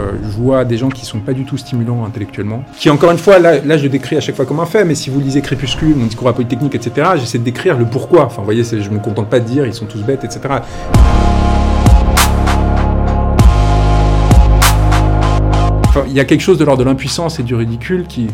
euh, je vois des gens qui sont pas du tout stimulants intellectuellement, qui encore une fois, là, là je décris à chaque fois comme un fait, mais si vous lisez Crépuscule, mon discours à polytechnique, etc., j'essaie de décrire le pourquoi. Enfin, vous voyez, je me contente pas de dire ils sont tous bêtes, etc. Enfin, il y a quelque chose de l'ordre de l'impuissance et du ridicule qui,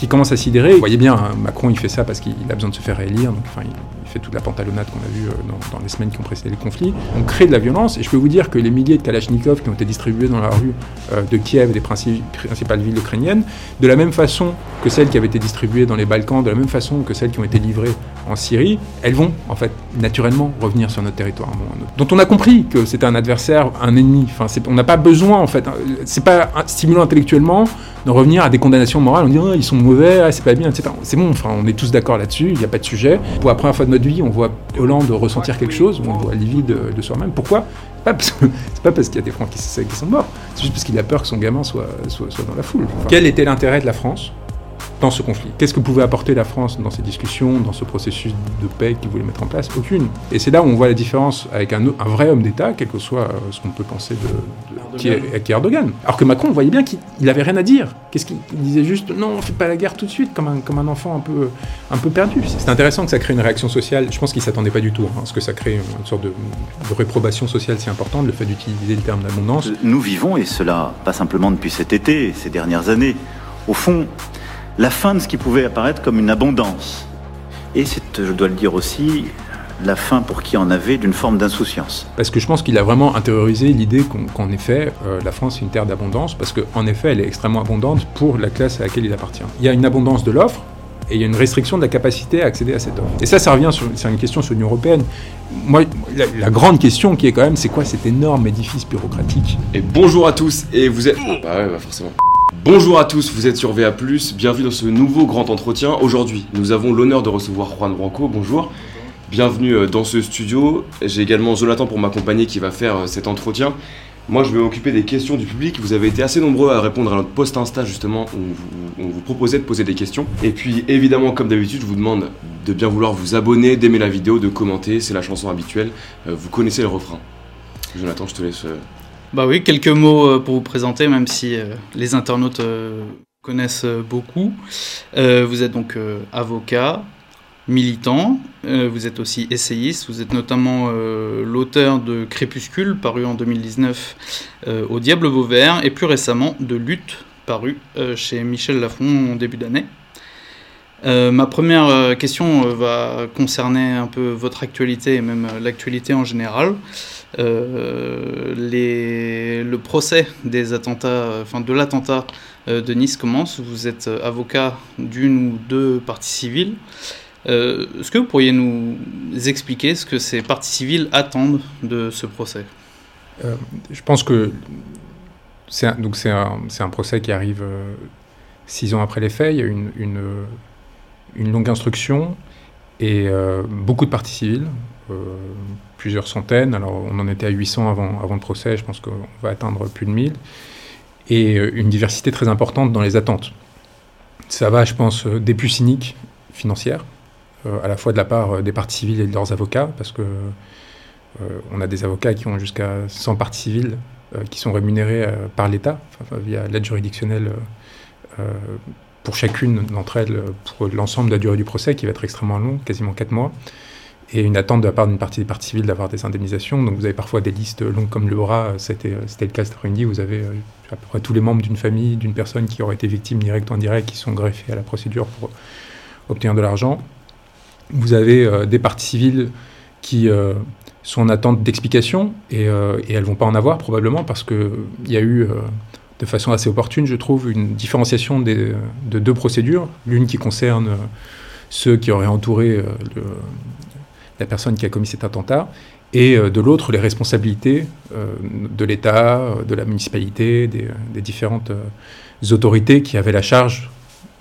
qui commence à sidérer. Vous voyez bien, hein, Macron, il fait ça parce qu'il a besoin de se faire réélire. Donc, enfin, il, fait toute la pantalonnade qu'on a vue euh, dans, les semaines qui ont précédé le conflit. On crée de la violence, et je peux vous dire que les milliers de Kalachnikov qui ont été distribués dans la rue euh, de Kiev des principales villes ukrainiennes, de la même façon que celles qui avaient été distribuées dans les Balkans, de la même façon que celles qui ont été livrées en Syrie, elles vont, en fait, naturellement revenir sur notre territoire. dont on a compris que c'était un adversaire, un ennemi. Enfin, on n'a pas besoin, en fait, hein, c'est pas stimulant intellectuellement de revenir à des condamnations morales, on dit oh, ils sont mauvais, ah, c'est pas bien, etc. C'est bon, enfin, on est tous d'accord là-dessus, il n'y a pas de sujet. Pour la première fois de notre vie, on voit Hollande ressentir quelque chose, on voit Livy de, de soi-même. Pourquoi? C'est pas parce qu'il y a des Francs qui, sont morts, c'est juste parce qu'il a peur que son gamin soit dans la foule. quel était l'intérêt de la France? Dans ce conflit. Qu'est-ce que pouvait apporter la France dans ces discussions, dans ce processus de paix qu'il voulait mettre en place? Aucune. Et c'est là où on voit la différence avec un, un vrai homme d'État, quel que soit euh, ce qu'on peut penser de, de qui, est, qui, est, Erdogan. Alors que Macron, on voyait bien qu'il n'avait rien à dire. Qu'est-ce qu'il disait juste Non, on fait pas la guerre tout de suite, comme un, comme un enfant un peu, un peu perdu. C'est intéressant que ça crée une réaction sociale. Je pense qu'il s'attendait pas du tout, hein, parce que ça crée une, sorte de, de, réprobation sociale si importante, le fait d'utiliser le terme d'abondance. Nous vivons, et cela pas simplement depuis cet été, ces dernières années, au fond, la fin de ce qui pouvait apparaître comme une abondance. Et c'est, je dois le dire aussi, la fin pour qui en avait d'une forme d'insouciance. Parce que je pense qu'il a vraiment intériorisé l'idée qu'en effet, euh, la France est une terre d'abondance, parce qu'en effet, elle est extrêmement abondante pour la classe à laquelle il appartient. Il y a une abondance de l'offre, et il y a une restriction de la capacité à accéder à cette offre. Et ça, ça revient sur, c'est une question sur l'Union européenne. Moi, la, la, grande question qui est quand même, c'est quoi cet énorme édifice bureaucratique? Et bonjour à tous, et vous êtes... Bah ouais, bah forcément. Bonjour à tous, vous êtes sur VA+, bienvenue dans ce nouveau grand entretien. Aujourd'hui, nous avons l'honneur de recevoir Juan Branco, bonjour. Bienvenue dans ce studio. J'ai également Jonathan pour m'accompagner qui va faire cet entretien. Moi, je vais m'occuper des questions du public. Vous avez été assez nombreux à répondre à notre post Insta, justement, où on vous proposait de poser des questions. Et puis, évidemment, comme d'habitude, je vous demande de bien vouloir vous abonner, d'aimer la vidéo, de commenter. C'est la chanson habituelle. Vous connaissez le refrain. Jonathan, je te laisse bah oui, quelques mots pour vous présenter, même si euh, les internautes euh, connaissent beaucoup. Euh, vous êtes donc avocat, militant, vous êtes aussi essayiste, vous êtes notamment l'auteur de Crépuscule, paru en 2019 au Diable Vauvert, et plus récemment de Lutte, paru chez Michel Lafon en début d'année. Euh, ma première question va concerner un peu votre actualité et même l'actualité en général. Euh, le procès des attentats, enfin de l'attentat euh, de Nice commence. Vous êtes avocat d'une ou deux parties civiles. Euh, Est-ce que vous pourriez nous expliquer ce que ces parties civiles attendent de ce procès? Euh, Je pense que c'est un, procès qui arrive six ans après les faits. Il y a une longue instruction et beaucoup de parties civiles plusieurs centaines. Alors, on en était à 800 avant, avant le procès, je pense qu'on va atteindre plus de 1000. Et euh, une diversité très importante dans les attentes. Ça va, je pense, euh, des plus cyniques financières, euh, à la fois de la part des parties civiles et de leurs avocats, parce que on a des avocats qui ont jusqu'à 100 parties civiles qui sont rémunérés par l'État, via l'aide juridictionnelle pour chacune d'entre elles, pour l'ensemble de la durée du procès, qui va être extrêmement long, quasiment 4 mois et une attente de la part d'une partie des parties civiles d'avoir des indemnisations. Donc vous avez parfois des listes longues comme le bras, c'était le cas cet après-midi, vous avez euh, à peu près tous les membres d'une famille, d'une personne qui aurait été victime direct ou indirect, qui sont greffés à la procédure pour obtenir de l'argent. Vous avez euh, des parties civiles qui euh, sont en attente d'explications, et, euh, elles vont pas en avoir probablement parce qu'il y a eu, euh, de façon assez opportune, je trouve, une différenciation de deux procédures. L'une qui concerne ceux qui auraient entouré le, la personne qui a commis cet attentat, et euh, de l'autre les responsabilités euh, de l'État, euh, de la municipalité, des, différentes autorités qui avaient la charge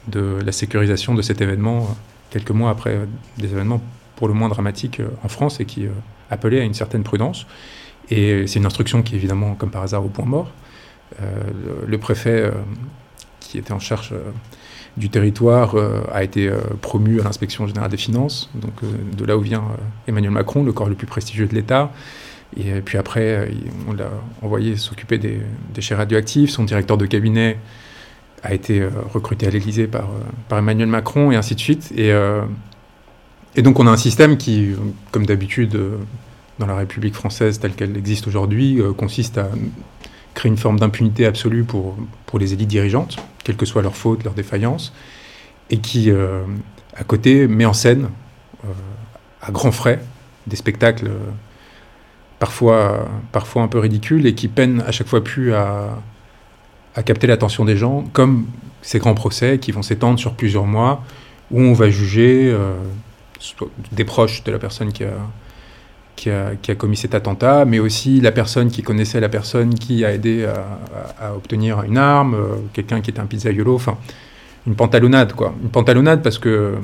de la sécurisation de cet événement quelques mois après des événements pour le moins dramatiques en France et qui appelaient à une certaine prudence. Et c'est une instruction qui est évidemment, comme par hasard, au point mort. Le, préfet qui était en charge du territoire euh, a été euh, promu à l'inspection générale des finances, donc euh, de là où vient Emmanuel Macron, le corps le plus prestigieux de l'État. Et puis après, on l'a envoyé s'occuper des déchets radioactifs. Son directeur de cabinet a été recruté à l'Élysée par, Emmanuel Macron, et ainsi de suite. Et, et donc on a un système qui, comme d'habitude dans la République française telle qu'elle existe aujourd'hui, consiste à créer une forme d'impunité absolue pour, pour les élites dirigeantes, quelles que soient leurs fautes, leurs défaillances, et qui, à côté, met en scène, à grands frais, des spectacles euh, parfois, parfois un peu ridicules et qui peinent à chaque fois plus à, à capter l'attention des gens, comme ces grands procès qui vont s'étendre sur plusieurs mois, où on va juger euh, des proches de la personne qui a, qui a, qui a, commis cet attentat, mais aussi la personne qui connaissait la personne qui a aidé à, à, obtenir une arme, euh, quelqu'un qui était un pizzaiolo, enfin, une pantalonnade, quoi. Une pantalonnade parce que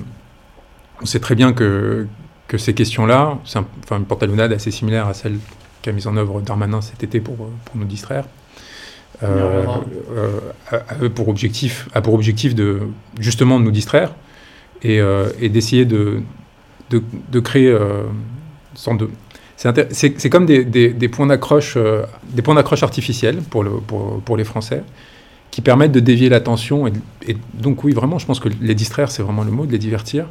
on sait très bien que, que ces questions-là, c'est enfin, une pantalonnade assez similaire à celle qu'a mise en œuvre Darmanin cet été pour, pour nous distraire, euh, euh, pour objectif, a pour objectif de justement de nous distraire et, euh, et d'essayer de, de, de, créer euh, de c'est comme des, points d'accroche des points d'accroche artificiels pour, le, pour, pour, les Français qui permettent de dévier l'attention et, donc oui vraiment je pense que les distraire c'est vraiment le mot de les divertir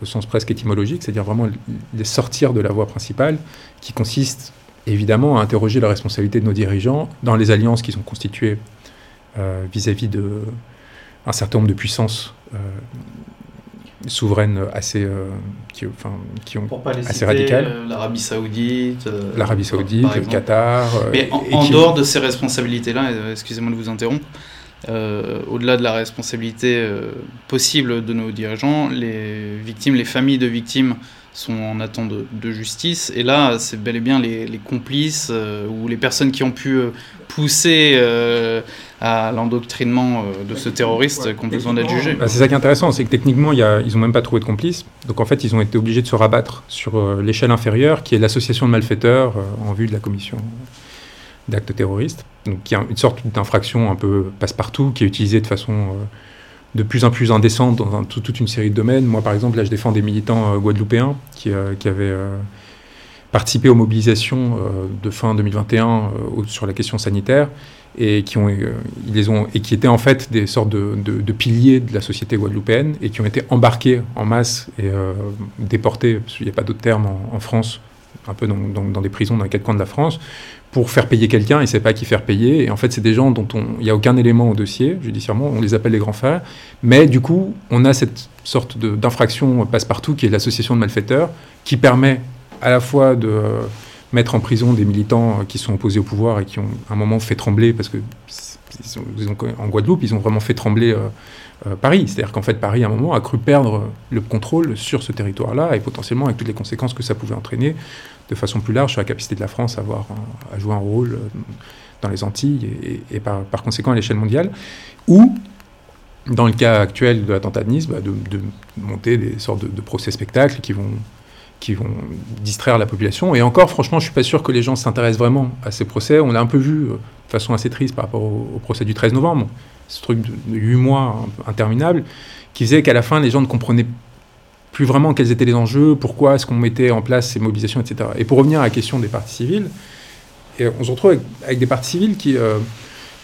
au sens presque étymologique, c'est-à-dire vraiment les sortir de la voie principale, qui consiste évidemment à interroger la responsabilité de nos dirigeants dans les alliances qui sont constituées euh, vis-à-vis de un certain nombre de puissances euh, souveraines assez, euh, qui, enfin, qui ont Pour pas les assez radicales. euh, L'Arabie Saoudite. euh, L'Arabie Saoudite, le. Qatar. Mais en, et en qui- dehors de ces responsabilités-là, excusez-moi de vous interrompre, au-delà de la responsabilité possible de nos dirigeants, les victimes, les familles de victimes sont en attente de, de justice. Et là, c'est bel et bien les, les complices ou les personnes qui ont pu pousser à l'endoctrinement euh, de ce terroriste qui ont besoin d'être jugés. Bah, c'est ça qui est intéressant, c'est que techniquement, il y a- ils n'ont même pas trouvé de complice. Donc en fait, ils ont été obligés de se rabattre sur euh, l'échelle inférieure, qui est l'association de malfaiteurs euh, en vue de la commission d'actes terroristes. Donc qui est une sorte d'infraction un peu passe-partout, qui est utilisée de façon euh, de plus en plus indécente dans un- tout- toute une série de domaines. Moi, par exemple, là, je défends des militants euh, guadeloupéens qui, euh, qui avaient euh, participé aux mobilisations euh, de fin 2021 euh, au- sur la question sanitaire et qui euh, les ont et qui étaient en fait des sortes de, de- de piliers de la société guadeloupéenne et qui ont été embarqués en masse et euh, déportés, parce qu'il n'y a pas d'autre terme en, France, un peu dans, dans- des prisons dans les quatre coins de la France, pour faire payer quelqu'un, ils ne savaient pas qui faire payer. Et en fait, c'est des gens dont on- il n'y a aucun élément au dossier, judiciairement, on les appelle les grands frères. Mais du coup, on a cette sorte d'infraction passe-partout qui est l'association de malfaiteurs, qui permet à la fois de mettre en prison des militants euh, qui sont opposés au pouvoir et qui ont à un moment fait trembler, parce que ils ont- en Guadeloupe, ils ont vraiment fait trembler euh, euh, Paris. C'est-à-dire qu'en fait, Paris, à un moment, a cru perdre le contrôle sur ce territoire-là et potentiellement avec toutes les conséquences que ça pouvait entraîner de façon plus large sur la capacité de la France à, avoir jouer un rôle dans les Antilles et, par, conséquent à l'échelle mondiale. Ou, dans le cas actuel de l'attentat de Nice, bah, de, de monter des sortes de, de procès-spectacles qui vont, qui vont distraire la population. Et encore, franchement, je suis pas sûr que les gens s'intéressent vraiment à ces procès. On l'a un peu vu euh, de façon assez triste par rapport au, procès du 13 novembre, ce truc de, de 8 mois interminable, qui faisait qu'à la fin, les gens ne comprenaient plus vraiment quels étaient les enjeux, pourquoi est-ce qu'on mettait en place ces mobilisations, etc. Et pour revenir à la question des partis civils, et on se retrouve avec, avec des partis civils qui, euh,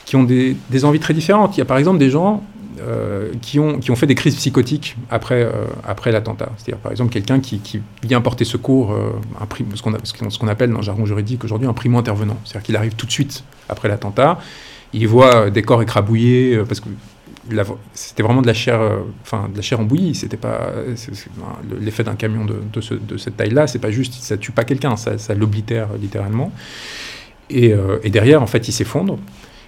qui ont des, des envies très différentes. Il y a par exemple des gens euh, qui, ont, qui ont fait des crises psychotiques après, euh, après l'attentat. C'est-à-dire par exemple quelqu'un qui, vient porter secours, euh, un ce qu'on appelle dans le jargon juridique aujourd'hui un primo-intervenant. C'est-à-dire qu'il arrive tout de suite après l'attentat, il voit des corps écrabouillés, euh, parce que c'était vraiment de la chair, enfin de la chair en bouillie. C'était pas l'effet d'un camion de, de, ce- de cette taille-là. C'est pas juste, ça tue pas quelqu'un, ça, ça l'oblitère littéralement. Et, et derrière, en fait, il s'effondre.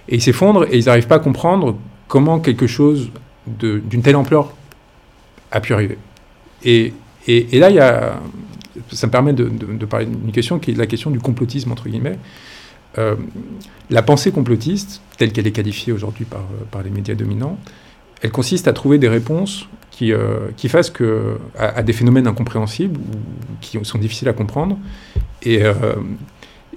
Et il s'effondre et ils n'arrivent pas à comprendre comment quelque chose d'une telle ampleur a pu arriver. Et, là, ça me permet de, parler d'une question qui est la question du complotisme, entre guillemets. Euh, la pensée complotiste, telle qu'elle est qualifiée aujourd'hui par, les médias dominants, elle consiste à trouver des réponses qui, euh, fassent que, à, des phénomènes incompréhensibles qui sont difficiles à comprendre euh,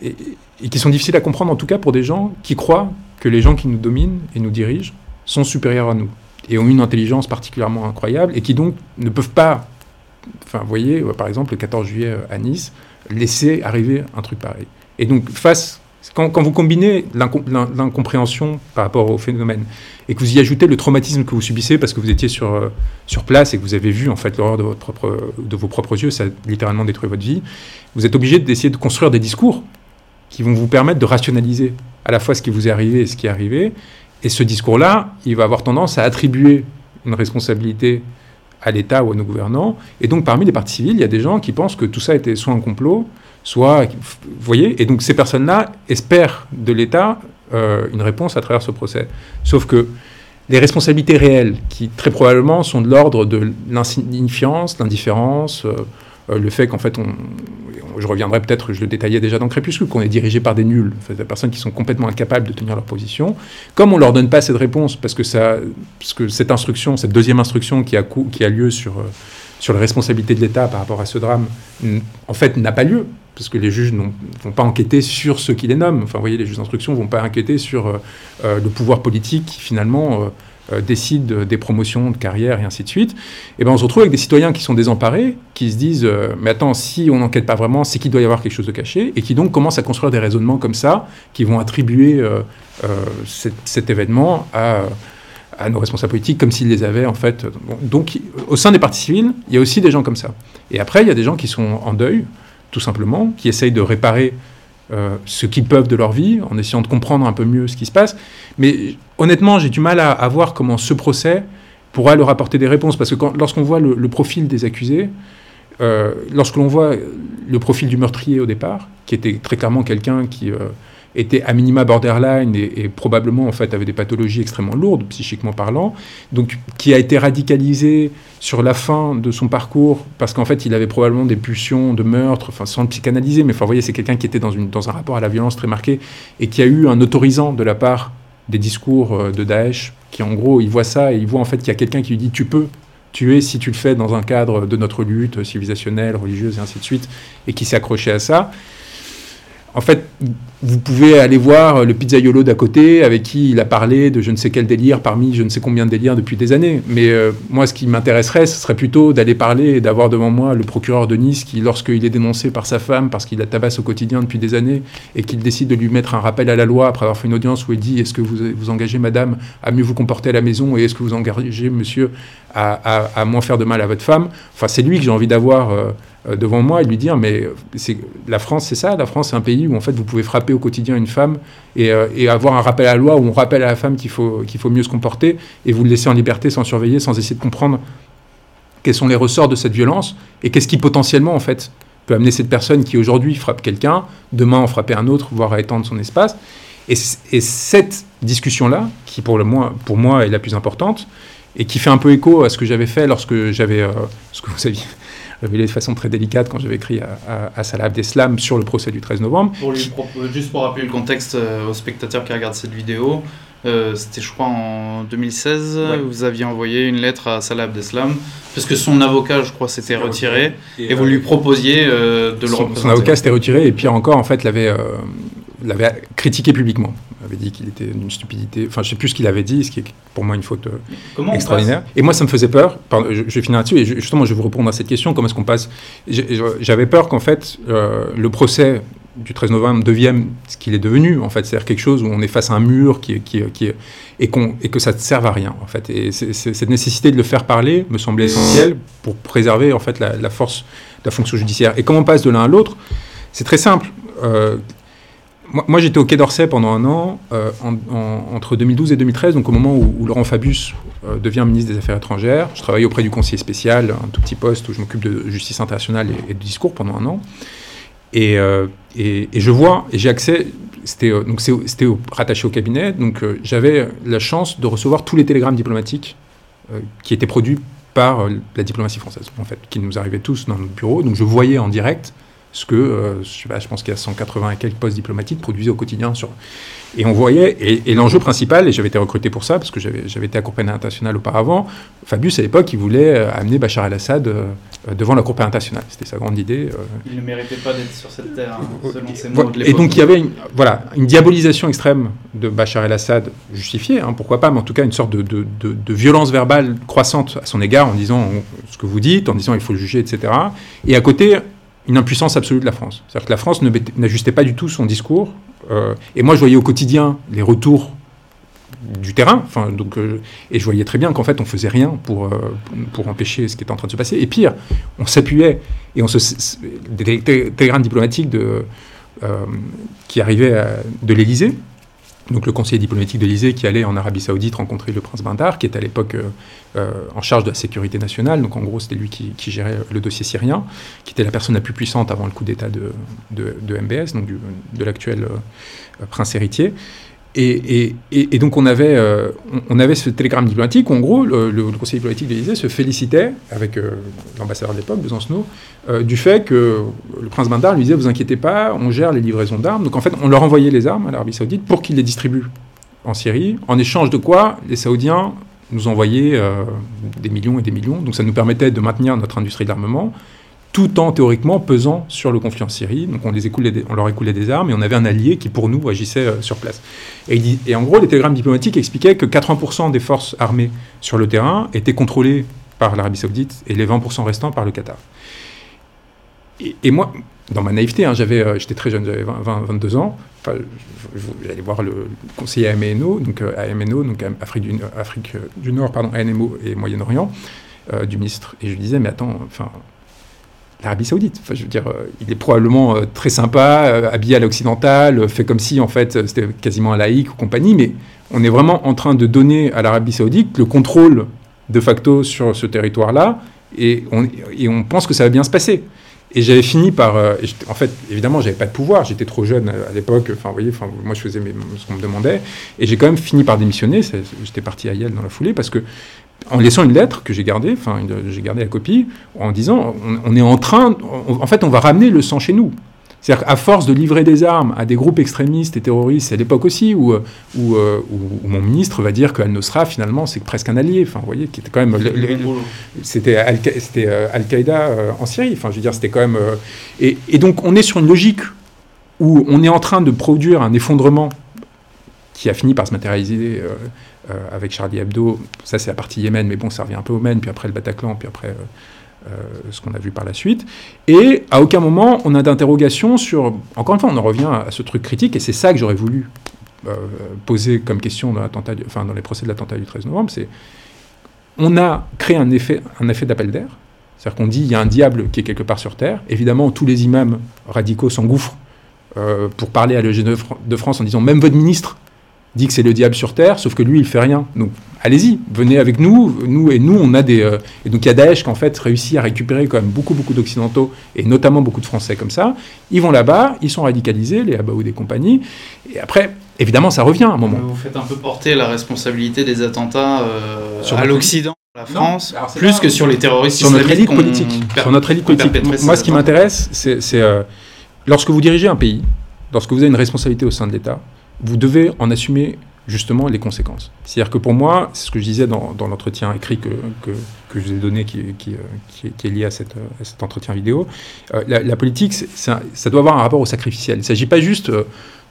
et qui sont difficiles à comprendre en tout cas pour des gens qui croient que les gens qui nous dominent et nous dirigent sont supérieurs à nous et ont une intelligence particulièrement incroyable et qui donc ne peuvent pas, enfin vous voyez, euh, par exemple le 14 juillet euh, à Nice, laisser arriver un truc pareil. Et donc, face, quand, vous combinez l'incom- l'in- l'incompréhension par rapport au phénomène et que vous y ajoutez le traumatisme que vous subissez parce que vous étiez sur, euh, sur place et que vous avez vu en fait l'horreur de, de vos propres yeux, ça a littéralement détruit votre vie, vous êtes obligé d'essayer de construire des discours qui vont vous permettre de rationaliser à la fois ce qui vous est arrivé et ce qui est arrivé. Et ce discours-là, il va avoir tendance à attribuer une responsabilité à l'État ou à nos gouvernants. Et donc, parmi les partis civils, il y a des gens qui pensent que tout ça était soit un complot, soit. Vous voyez Et donc, ces personnes-là espèrent de l'État euh, une réponse à travers ce procès. Sauf que les responsabilités réelles, qui très probablement sont de l'ordre de l'insignifiance, l'indifférence, euh, le fait qu'en fait, on, je reviendrai peut-être, je le détaillais déjà dans Crépuscule, qu'on est dirigé par des nuls, des personnes qui sont complètement incapables de tenir leur position. Comme on leur donne pas cette réponse, parce que, ça, parce que cette instruction, cette deuxième instruction qui a, lieu sur, euh, sur la responsabilité de l'État par rapport à ce drame, en fait, n'a pas lieu, parce que les juges ne vont pas enquêter sur ceux qui les nomment. Enfin, vous voyez, les juges d'instruction ne vont pas enquêter sur euh, euh, le pouvoir politique qui, finalement, euh, euh, décide des promotions de carrière et ainsi de suite. Et ben on se retrouve avec des citoyens qui sont désemparés, qui se disent euh, mais attends, si on n'enquête pas vraiment, c'est qu'il doit y avoir quelque chose de caché, et qui donc commencent à construire des raisonnements comme ça, qui vont attribuer euh, cet, événement à, nos responsables politiques comme s'ils les avaient en fait. Donc au sein des partis civils, il y a aussi des gens comme ça. Et après, il y a des gens qui sont en deuil, tout simplement, qui essayent de réparer euh, ce qu'ils peuvent de leur vie, en essayant de comprendre un peu mieux ce qui se passe. Mais honnêtement, j'ai du mal à, voir comment ce procès pourra leur apporter des réponses. Parce que lorsqu'on voit le, le profil des accusés, euh, lorsque l'on voit le profil du meurtrier au départ, qui était très clairement quelqu'un qui euh, était à minima borderline et, probablement en fait avait des pathologies extrêmement lourdes psychiquement parlant, donc qui a été radicalisé sur la fin de son parcours parce qu'en fait il avait probablement des pulsions de meurtre, enfin sans le psychanalyser, mais enfin vous voyez c'est quelqu'un qui était dans, une, dans un rapport à la violence très marqué et qui a eu un autorisant de la part des discours euh, de Daesh, qui en gros il voit ça et il voit en fait qu'il y a quelqu'un qui lui dit tu peux tuer si tu le fais dans un cadre de notre lutte civilisationnelle, religieuse et ainsi de suite, et qui s'est accroché à ça. En fait, vous pouvez aller voir le pizzaiolo d'à côté avec qui il a parlé de je ne sais quel délire parmi je ne sais combien de délires depuis des années. Mais euh, moi, ce qui m'intéresserait, ce serait plutôt d'aller parler et d'avoir devant moi le procureur de Nice qui, lorsqu'il est dénoncé par sa femme parce qu'il la tabasse au quotidien depuis des années et qu'il décide de lui mettre un rappel à la loi après avoir fait une audience où il dit est-ce que vous vous engagez, madame, à mieux vous comporter à la maison et est-ce que vous engagez, monsieur, à, à- à moins faire de mal à votre femme? Enfin, c'est lui que j'ai envie d'avoir. euh, euh, devant moi et lui dire mais la France c'est ça la France c'est un pays où en fait vous pouvez frapper au quotidien une femme et, euh, et avoir un rappel à la loi où on rappelle à la femme qu'il faut qu'il faut mieux se comporter et vous le laisser en liberté sans surveiller sans essayer de comprendre quels sont les ressorts de cette violence et qu'est-ce qui potentiellement en fait peut amener cette personne qui aujourd'hui frappe quelqu'un demain en frapper un autre voire à étendre son espace. Et, cette discussion là qui pour le moins pour moi est la plus importante et qui fait un peu écho à ce que j'avais fait lorsque j'avais euh, ce que vous aviez révélé de façon très délicate quand j'avais écrit à, à, à Salah Abdeslam sur le procès du 13 novembre. Pour lui propo- juste pour rappeler le contexte euh, aux spectateurs qui regardent cette vidéo, euh, c'était je crois en 2016, Ouais. vous aviez envoyé une lettre à Salah Abdeslam, parce que son avocat je crois s'était retiré, et vous lui proposiez euh, de le son, représenter. son avocat s'était retiré et pire encore, en fait, l'avait l'avait critiqué publiquement. Il avait dit qu'il était d'une stupidité. Enfin, je sais plus ce qu'il avait dit, ce qui est pour moi une faute euh, Comment extraordinaire. Et moi, ça me faisait peur. Pardon, je, je vais finir là-dessus et justement, je vais vous répondre à cette question. Comment est-ce qu'on passe? J'avais peur qu'en fait, euh, le procès du 13 novembre devienne ce qu'il est devenu, en fait, c'est-à-dire quelque chose où on est face à un mur qui, et, que ça ne serve à rien, en fait. Et cette nécessité de le faire parler me semblait essentielle pour préserver, en fait, la, la force de la fonction judiciaire. Et comment on passe de l'un à l'autre? C'est très simple. Euh, moi, j'étais au Quai d'Orsay pendant un an, euh, en- en- entre 2012 et 2013, donc au moment où, Laurent Fabius euh, devient ministre des Affaires étrangères. Je travaillais auprès du conseiller spécial, un tout petit poste où je m'occupe de justice internationale et, de discours pendant un an. Et, euh, et, je vois, et j'ai accès, c'était c'était rattaché au cabinet, donc j'avais la chance de recevoir tous les télégrammes diplomatiques qui étaient produits par la diplomatie française, en fait, qui nous arrivaient tous dans notre bureau. Donc je voyais en direct ce que, euh, je, sais pas, je pense qu'il y a 180 et quelques postes diplomatiques produisés au quotidien sur. Et on voyait, et, et l'enjeu principal, et j'avais été recruté pour ça, parce que j'avais été à Cour pénale internationale auparavant, Fabius à l'époque, il voulait euh, amener Bachar el-Assad euh, devant la Cour pénale internationale. C'était sa grande idée. euh, Il ne méritait pas d'être sur cette terre, hein, selon ses Voilà. mots de Et donc il y avait une, voilà, une diabolisation extrême de Bachar el-Assad, justifiée, hein, pourquoi pas, mais en tout cas une sorte de, de- de- de violence verbale croissante à son égard en disant on- ce que vous dites, en disant il faut le juger, etc. Et à côté, une impuissance absolue de la France. C'est-à-dire que la France n'ajustait pas du tout son discours. Euh, et moi, je voyais au quotidien les retours du terrain. Enfin, donc, euh, et je voyais très bien qu'en fait, on faisait rien pour, euh, pour empêcher ce qui était en train de se passer. Et pire, on s'appuyait et on se, des télégrammes diplomatiques de, qui arrivaient de l'Élysée donc le conseiller diplomatique de l'Élysée qui allait en Arabie Saoudite rencontrer le prince Bandar, qui était à l'époque euh, euh, en charge de la sécurité nationale. Donc en gros, c'était lui qui, gérait le dossier syrien, qui était la personne la plus puissante avant le coup d'État de, de, MBS, donc de l'actuel euh, prince héritier. Et, donc on avait, euh, on avait ce télégramme diplomatique où en gros le, conseiller diplomatique de l'Élysée se félicitait avec euh, l'ambassadeur de l'époque, Besancenot, euh, du fait que le prince Bandar lui disait vous inquiétez pas, on gère les livraisons d'armes. Donc en fait on leur envoyait les armes à l'Arabie Saoudite pour qu'ils les distribuent en Syrie, en échange de quoi les Saoudiens nous envoyaient des millions et des millions. Donc ça nous permettait de maintenir notre industrie d'armement tout en théoriquement pesant sur le conflit en Syrie. Donc on, les on leur écoulait des armes et on avait un allié qui pour nous agissait euh, sur place. Et, en gros, les télégrammes diplomatiques expliquaient que 80% des forces armées sur le terrain étaient contrôlées par l'Arabie saoudite et les 20% restants par le Qatar. Et, moi, dans ma naïveté, hein, j'avais, euh, j'étais très jeune, j'avais 20, 22 ans. J'allais voir le conseiller AMNO, donc euh, AMNO, donc Afrique du, Afrique du Nord, pardon, ANMO et Moyen-Orient, du ministre. Et je lui disais, mais attends, enfin, l'Arabie Saoudite. Enfin, je veux dire, euh, il est probablement euh, très sympa, euh, habillé à l'occidental, fait comme si en fait c'était quasiment un laïc ou compagnie, mais on est vraiment en train de donner à l'Arabie Saoudite le contrôle de facto sur ce territoire-là, et on, et on pense que ça va bien se passer. Et j'avais fini par. en fait, évidemment, j'avais pas de pouvoir, j'étais trop jeune à, l'époque. Enfin, vous voyez, enfin, moi je faisais ce qu'on me demandait. Et j'ai quand même fini par démissionner. J'étais parti à Yale dans la foulée parce que en laissant une lettre que j'ai gardée, enfin j'ai gardé la copie, en disant on, est en train, en fait on va ramener le sang chez nous. C'est-à-dire qu'à force de livrer des armes à des groupes extrémistes et terroristes, c'est à l'époque aussi où, où, mon ministre va dire que Al-Nusra, finalement, c'est presque un allié. Enfin, vous voyez, qui était quand même. C'était euh, Al-Qaïda euh, en Syrie. Enfin, je veux dire, c'était quand même. Euh, et, et, donc, on est sur une logique où on est en train de produire un effondrement qui a fini par se matérialiser euh, avec Charlie Hebdo. Ça, c'est la partie Yémen, mais bon, ça revient un peu au Maine, puis après le Bataclan, puis après euh, euh, ce qu'on a vu par la suite. Et à aucun moment, on a d'interrogation sur. Encore une fois, on en revient à ce truc critique, et c'est ça que j'aurais voulu poser comme question dans, enfin, dans les procès de l'attentat du 13 novembre c'est on a créé un effet, un effet d'appel d'air. C'est-à-dire qu'on dit il y a un diable qui est quelque part sur Terre. Évidemment, tous les imams radicaux s'engouffrent pour parler à l'EG de France en disant même votre ministre dit que c'est le diable sur terre, sauf que lui, il fait rien. Donc, allez-y, venez avec nous. Nous et nous, on a des. Euh, et donc, il y a Daesh qui, en fait, réussit à récupérer quand même beaucoup, beaucoup d'Occidentaux, et notamment beaucoup de Français comme ça. Ils vont là-bas, ils sont radicalisés, les Abaoud des compagnies. Et après, évidemment, ça revient à un moment. Vous faites un peu porter la responsabilité des attentats euh, à l'Occident. La France, plus que sur les terroristes sur notre élite politique. Sur notre élite politique. Moi, ce qui m'intéresse, c'est euh, lorsque vous dirigez un pays, lorsque vous avez une responsabilité au sein de l'État, vous devez en assumer justement les conséquences. C'est-à-dire que pour moi, c'est ce que je disais dans, l'entretien écrit que, que, je vous ai donné, qui, qui, qui, est lié à, cette, cet entretien vidéo, euh, la, politique, ça, doit avoir un rapport au sacrificiel. Il ne s'agit pas juste euh,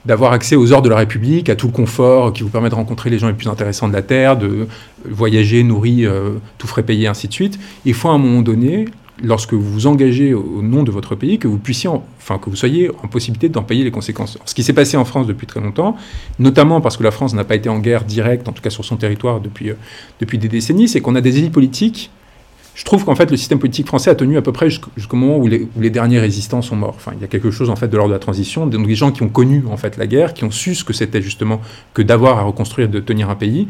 d'avoir accès aux ordres de la République, à tout le confort qui vous permet de rencontrer les gens les plus intéressants de la Terre, de voyager, nourrir, euh, tout frais payé, ainsi de suite. Il faut à un moment donné lorsque vous vous engagez au nom de votre pays, que vous puissiez, enfin que vous soyez en possibilité d'en payer les conséquences. Ce qui s'est passé en France depuis très longtemps, notamment parce que la France n'a pas été en guerre directe, en tout cas sur son territoire depuis, euh, depuis des décennies, c'est qu'on a des élites politiques. Je trouve qu'en fait le système politique français a tenu à peu près jusqu'au moment où les, les, derniers résistants sont morts. Enfin, il y a quelque chose en fait de l'ordre de la transition, donc des gens qui ont connu en fait la guerre, qui ont su ce que c'était justement que d'avoir à reconstruire, de tenir un pays,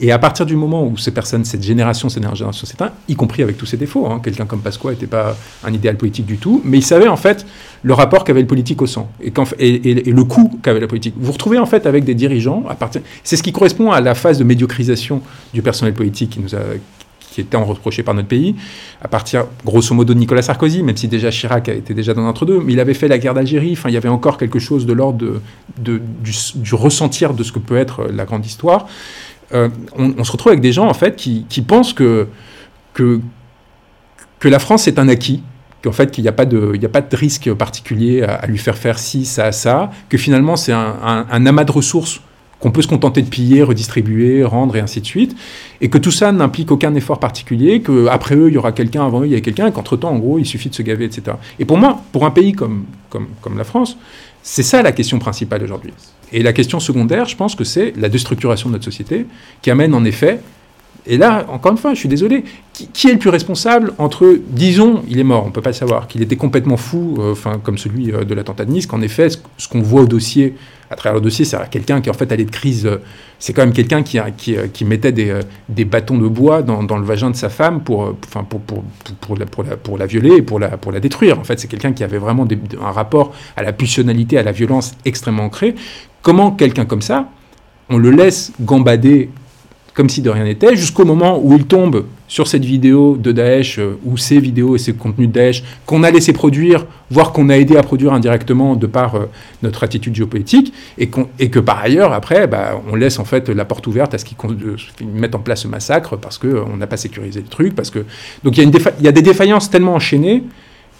et à partir du moment où ces personnes, cette génération, cette dernière génération un, y compris avec tous ses défauts, hein, quelqu'un comme Pasqua n'était pas un idéal politique du tout, mais il savait en fait le rapport qu'avait le politique au sang et, et, le coût qu'avait la politique. Vous vous retrouvez en fait avec des dirigeants, à partir, c'est ce qui correspond à la phase de médiocrisation du personnel politique qui nous a qui était en reproché par notre pays, à partir grosso modo de Nicolas Sarkozy, même si déjà Chirac était déjà dans l'entre-deux, mais il avait fait la guerre d'Algérie, enfin il y avait encore quelque chose de l'ordre de, du, ressentir de ce que peut être la grande histoire. Euh, on, se retrouve avec des gens en fait qui, pensent que, que, que la France est un acquis, qu'en fait qu'il n'y a, pas de, a pas de risque particulier à, lui faire faire ci, ça, ça, que finalement c'est un, amas de ressources qu'on peut se contenter de piller, redistribuer, rendre et ainsi de suite, et que tout ça n'implique aucun effort particulier, qu'après eux, il y aura quelqu'un, avant eux, il y a quelqu'un, et qu'entre-temps, en gros, il suffit de se gaver, etc. Et pour moi, pour un pays comme, comme, comme la France, c'est ça la question principale aujourd'hui. Et la question secondaire, je pense que c'est la déstructuration de notre société, qui amène en effet et là, encore une fois, je suis désolé, qui, est le plus responsable entre, disons, il est mort, on ne peut pas le savoir, qu'il était complètement fou, euh, enfin, comme celui euh, de l'attentat de Nice, qu'en effet, ce, qu'on voit au dossier, à travers le dossier, c'est quelqu'un qui en fait allait de crise, euh, c'est quand même quelqu'un qui, mettait des, des, bâtons de bois dans, le vagin de sa femme pour, pour, la, violer et pour la, détruire. En fait, c'est quelqu'un qui avait vraiment un rapport à la pulsionalité, à la violence extrêmement ancré. Comment quelqu'un comme ça, on le laisse gambader comme si de rien n'était, jusqu'au moment où il tombe sur cette vidéo de Daesh, euh, ou ces vidéos et ces contenus de Daesh, qu'on a laissé produire, voire qu'on a aidé à produire indirectement de par euh, notre attitude géopolitique, et, que par ailleurs, après, bah, on laisse en fait la porte ouverte à ce qu'ils mettent en place ce massacre, parce qu'on euh, n'a pas sécurisé le truc, parce que... Donc il y a des défaillances tellement enchaînées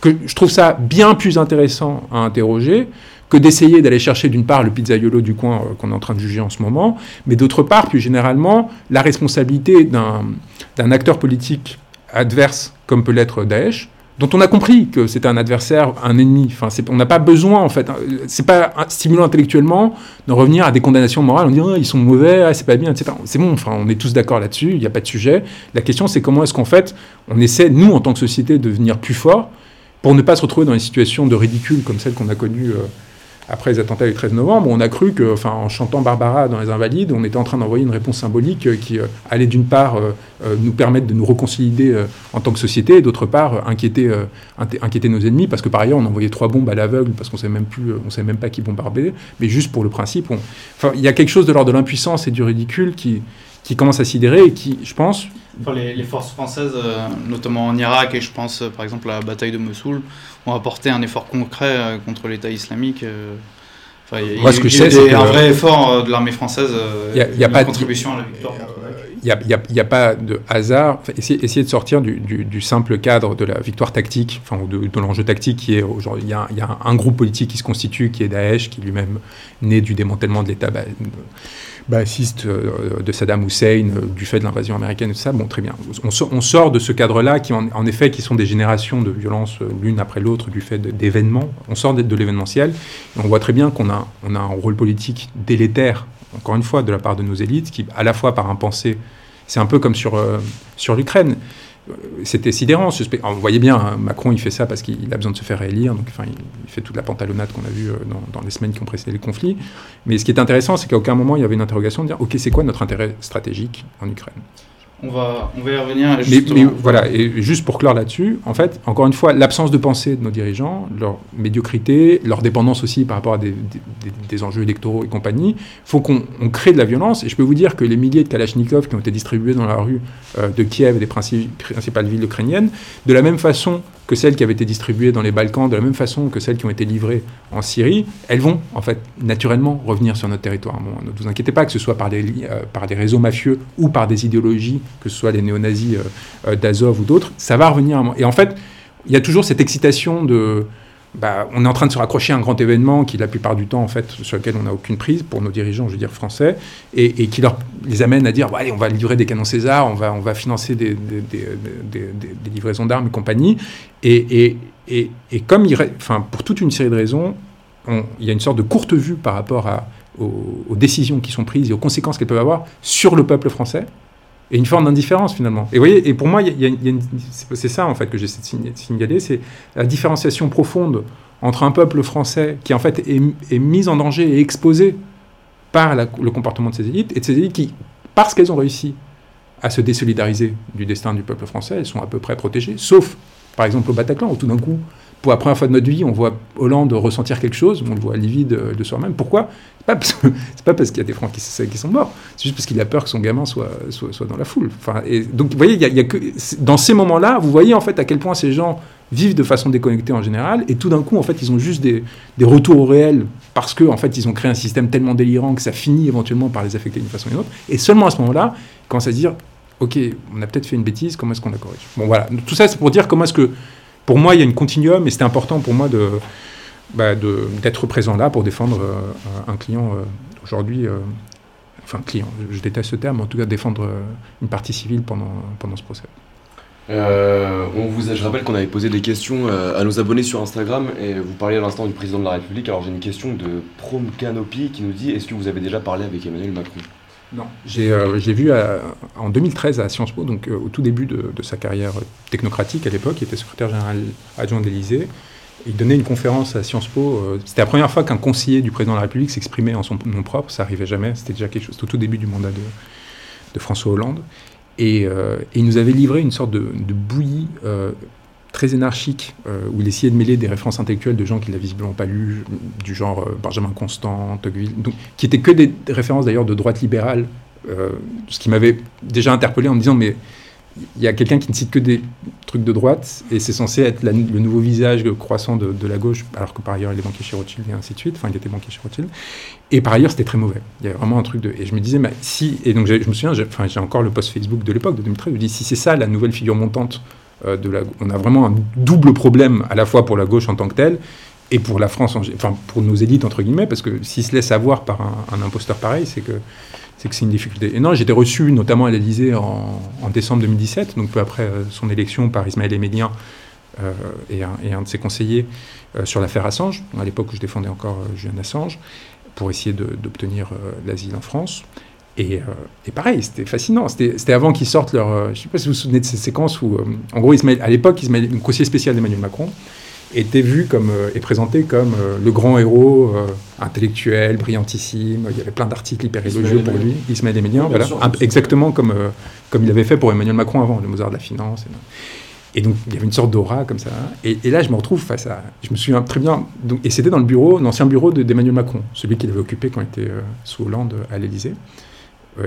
que je trouve ça bien plus intéressant à interroger que d'essayer d'aller chercher d'une part le pizzaiolo du coin euh, qu'on est en train de juger en ce moment, mais d'autre part, plus généralement, la responsabilité d'un acteur politique adverse comme peut l'être Daesh, dont on a compris que c'était un adversaire, un ennemi. Enfin, on n'a pas besoin, en fait, c'est pas stimulant intellectuellement de revenir à des condamnations morales en disant ah, ils sont mauvais, ah, c'est pas bien, etc. C'est bon, enfin, on est tous d'accord là-dessus, il n'y a pas de sujet. La question, c'est comment est-ce qu'en fait, on essaie, nous, en tant que société, de devenir plus forts pour ne pas se retrouver dans une situation de ridicule comme celle qu'on a connue. Euh, après les attentats du 13 novembre, on a cru que, enfin, en chantant Barbara dans Les Invalides, on était en train d'envoyer une réponse symbolique euh, qui euh, allait d'une part euh, nous permettre de nous réconcilier en tant que société, et d'autre part inquiéter, nos ennemis, parce que par ailleurs on envoyait trois bombes à l'aveugle, parce qu'on ne même plus, on savait même pas qui bombardait, mais juste pour le principe, il y a quelque chose de l'ordre de l'impuissance et du ridicule qui, qui commence à sidérer et qui, je pense, les, forces françaises, euh, notamment en Irak et je pense euh, par exemple à la bataille de Mossoul, ont apporté un effort concret euh, contre l'État islamique. Enfin, Moi, ce que je sais, c'est un vrai effort de l'armée française. Il n'y a, pas de contribution à la victoire. Il n'y a, pas de hasard. essayer, de sortir du, simple cadre de la victoire tactique, enfin, de, de l'enjeu tactique qui est aujourd'hui. Il y, a, un groupe politique qui se constitue, qui est Daesh, qui lui-même né du démantèlement de l'État bassiste euh, de Saddam Hussein euh, du fait de l'invasion américaine et tout ça, bon, très bien. On, sort de ce cadre-là, qui en, effet, qui sont des générations de violences euh, l'une après l'autre du fait d'événements. On sort de, de l'événementiel. On voit très bien qu'on a, on a un rôle politique délétère, encore une fois, de la part de nos élites, qui, à la fois par un pensée, c'est un peu comme sur, sur l'Ukraine c'était sidérant. On voyait bien, hein, Macron, il fait ça parce qu'il a besoin de se faire réélire. Donc, enfin, il, fait toute la pantalonnade qu'on a vue euh, dans, les semaines qui ont précédé le conflit. Mais ce qui est intéressant, c'est qu'à aucun moment, il y avait une interrogation de dire OK, c'est quoi notre intérêt stratégique en Ukraine? On va, on va y revenir. Mais, voilà, et juste pour clore là-dessus, en fait, encore une fois, l'absence de pensée de nos dirigeants, leur médiocrité, leur dépendance aussi par rapport à des, enjeux électoraux et compagnie, font qu'on crée de la violence. Et je peux vous dire que les milliers de Kalachnikov qui ont été distribués dans la rue euh, de Kiev et des principales villes ukrainiennes, de la même façon que celles qui avaient été distribuées dans les Balkans, de la même façon que celles qui ont été livrées en Syrie, elles vont en fait naturellement revenir sur notre territoire. ne vous inquiétez pas que ce soit par des, euh, réseaux mafieux ou par des idéologies, que ce soit les néo-nazis euh, euh, d'Azov ou d'autres, ça va revenir. Et en fait, il y a toujours cette excitation de bah, on est en train de se raccrocher à un grand événement qui, la plupart du temps, en fait, sur lequel on n'a aucune prise pour nos dirigeants, je veux dire français, et, qui les amène à dire allez, on va livrer des canons César, on va, financer des, livraisons d'armes et compagnie. Et, comme enfin, pour toute une série de raisons, il y a une sorte de courte vue par rapport aux décisions qui sont prises et aux conséquences qu'elles peuvent avoir sur le peuple français et une forme d'indifférence finalement. Et vous voyez, et pour moi, c'est ça en fait que j'essaie de signaler, c'est la différenciation profonde entre un peuple français qui en fait est, mis en danger et exposé par le comportement de ces élites, et de ces élites qui, parce qu'elles ont réussi à se désolidariser du destin du peuple français, elles sont à peu près protégées, sauf par exemple au Bataclan, où tout d'un coup, pour la première fois de notre vie, on voit Hollande ressentir quelque chose, on le voit livide de soi-même. Pourquoi? C'est pas parce, pas parce qu'il y a des Francs qui, sont morts, c'est juste parce qu'il a peur que son gamin soit, dans la foule. Et donc, vous voyez, y que, dans ces moments-là, vous voyez en fait à quel point ces gens vivent de façon déconnectée en général, et tout d'un coup, en fait, ils ont juste des, des retours au réel parce que en fait, ils ont créé un système tellement délirant que ça finit éventuellement par les affecter d'une façon ou d'une autre. Et seulement à ce moment-là, ils commencent à se dire, ok, on a peut-être fait une bêtise, comment est-ce qu'on la corrige? Bon, voilà. Tout ça, c'est pour dire comment est-ce que pour moi, il y a une continuum et c'était important pour moi de, bah, d'être présent là pour défendre euh, un client euh, aujourd'hui euh, enfin client, je, déteste ce terme, mais en tout cas défendre une partie civile pendant, pendant ce procès. on vous je rappelle qu'on avait posé des questions à nos abonnés sur Instagram et vous parliez à l'instant du président de la République. Alors j'ai une question de Prom Canopy qui nous dit est-ce que vous avez déjà parlé avec Emmanuel Macron? Non. J'ai euh, vu en 2013 à Sciences Po, donc euh, au tout début de, sa carrière technocratique à l'époque, il était secrétaire général adjoint d'Élysée. Il donnait une conférence à Sciences Po. Euh, c'était la première fois qu'un conseiller du président de la République s'exprimait en son nom propre. Ça arrivait jamais. C'était déjà quelque chose. au tout début du mandat de, François Hollande. Et, il nous avait livré une sorte de, bouillie très énarchique, euh, où il essayait de mêler des références intellectuelles de gens qu'il n'a visiblement pas lus, du genre euh, Benjamin Constant, Tocqueville, donc, qui étaient que des, références d'ailleurs de droite libérale, euh, ce qui m'avait déjà interpellé en me disant mais il y a quelqu'un qui ne cite que des trucs de droite et c'est censé être le nouveau visage croissant de, la gauche, alors que par ailleurs il est banquier chez Rothschild et ainsi de suite. Enfin, il était banquier chez Rothschild. Et par ailleurs, c'était très mauvais. Il y avait vraiment un truc de. Et je me disais, mais si. Et donc, je me souviens, j'ai encore le post Facebook de l'époque, de 2013, je me dis, si c'est ça la nouvelle figure montante euh, on a vraiment un double problème à la fois pour la gauche en tant que telle et pour la France, enfin pour nos élites entre guillemets, parce que s'ils se laissent avoir par un, imposteur pareil, c'est que c'est une difficulté. Et non, j'étais reçu notamment à l'Élysée en, décembre 2017, donc peu après euh, son élection par Ismaël Émélien euh, et, un, de ses conseillers sur l'affaire Assange, à l'époque où je défendais encore Julian Assange, pour essayer d'obtenir l'asile en France. Et, euh, et, pareil, c'était fascinant. C'était avant qu'ils sortent leur. Euh, je ne sais pas si vous vous souvenez de ces séquences où, euh, en gros, à l'époque, Ismaël, un conseiller spécial d'Emmanuel Macron était vu comme et présenté comme le grand héros intellectuel, brillantissime. Il y avait plein d'articles hyper élogieux pour lui, Ismaël Emilien, voilà, exactement comme comme il avait fait pour Emmanuel Macron avant, le Mozart de la finance. Et, donc il y avait une sorte d'aura comme ça. Et, et, là, je me retrouve face à. Je me souviens très bien. Donc, et c'était dans le bureau, l'ancien bureau d'Emmanuel Macron, celui qu'il avait occupé quand il était sous Hollande à l'Élysée.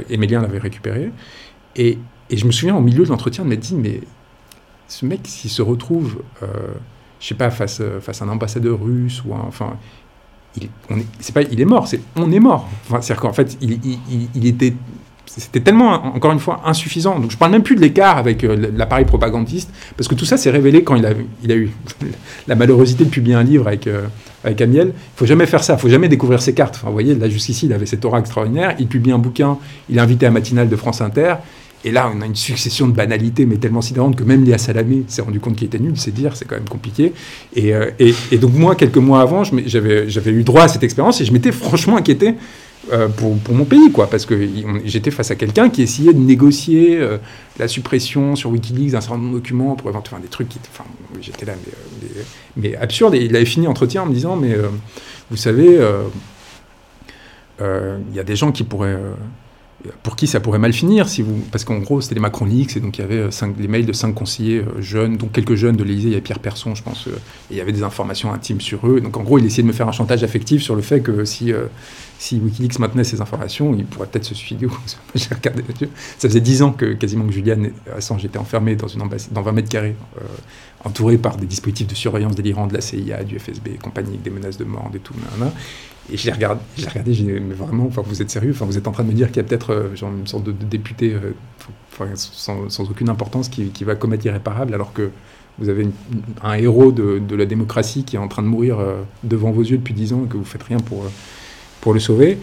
Emilien l'avait récupéré. Et, et, je me souviens, au milieu de l'entretien, de m'être dit, mais ce mec, s'il se retrouve, euh, je sais pas, face, face à un ambassadeur russe, ou enfin, il, est, pas, il est mort, c'est, on est mort. Enfin, c'est-à-dire qu'en fait, il, il, était c'était tellement, encore une fois, insuffisant. Donc je parle même plus de l'écart avec euh, l'appareil propagandiste, parce que tout ça s'est révélé quand il a, eu la malheureusité de publier un livre avec, euh, avec Amiel. Il faut jamais faire ça, il faut jamais découvrir ses cartes. Enfin, vous voyez, là jusqu'ici, il avait cette aura extraordinaire. Il publie un bouquin, il est invité à Matinale de France Inter. Et là, on a une succession de banalités, mais tellement sidérantes que même Léa Salamé s'est rendu compte qu'il était nul, c'est dire, c'est quand même compliqué. Et, euh, donc moi, quelques mois avant, j'avais eu droit à cette expérience et je m'étais franchement inquiété euh, pour, mon pays, quoi, parce que j'étais face à quelqu'un qui essayait de négocier euh, la suppression sur Wikileaks d'un certain nombre de documents pour éventuellement des trucs qui, enfin, j'étais là, mais, mais, absurde. Et il avait fini l'entretien en me disant, mais vous savez, il y a des gens qui pourraient pour qui ça pourrait mal finir si vous parce qu'en gros c'était les Macron Leaks et donc il y avait cinq, les mails de cinq conseillers jeunes donc quelques jeunes de l'Élysée il y a Pierre Persson je pense et il y avait des informations intimes sur eux. Donc en gros il essayait de me faire un chantage affectif sur le fait que si si Wikileaks maintenait ces informations, il pourrait peut-être se suicider. J'ai regardé Ça faisait dix ans que quasiment que Julian Assange était enfermé dans, une dans 20 mètres carrés, euh, entouré par des dispositifs de surveillance délirants de la CIA, du FSB compagnie, des menaces de mort et tout. Et je l'ai regardé, j'ai regardé, j'ai mais vraiment, enfin, vous êtes sérieux? Enfin, vous êtes en train de me dire qu'il y a peut-être euh, une sorte de, député euh, sans, aucune importance qui, va commettre irréparable, alors que vous avez un héros de, la démocratie qui est en train de mourir devant vos yeux depuis dix ans et que vous faites rien pour pour le sauver.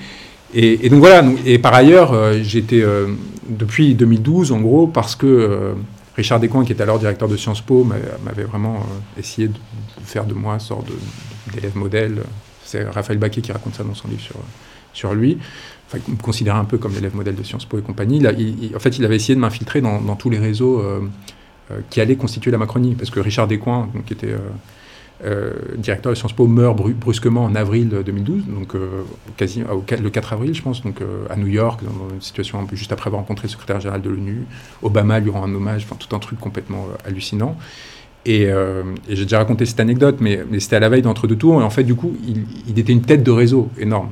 Et, donc voilà, et par ailleurs, euh, j'étais euh, depuis 2012 en gros, parce que euh, Richard Descoings, qui était alors directeur de Sciences Po, m'avait vraiment essayé de faire de moi une sorte d'élève modèle. C'est Raphaël Baquet qui raconte ça dans son livre sur, sur lui. Enfin, il me considérait un peu comme l'élève modèle de Sciences Po et compagnie. En fait, il avait essayé de m'infiltrer dans, tous les réseaux qui allaient constituer la Macronie, parce que Richard Descoings, donc, qui était directeur de Sciences Po meurt brusquement en avril 2012, donc euh, quasi, le 4 avril, je pense, donc euh, à New York, dans une situation juste après avoir rencontré le secrétaire général de l'ONU. Obama lui rend un hommage, tout un truc complètement hallucinant. Et, j'ai déjà raconté cette anecdote, mais, c'était à la veille d'entre deux tours. Et en fait, du coup, il, il était une tête de réseau énorme.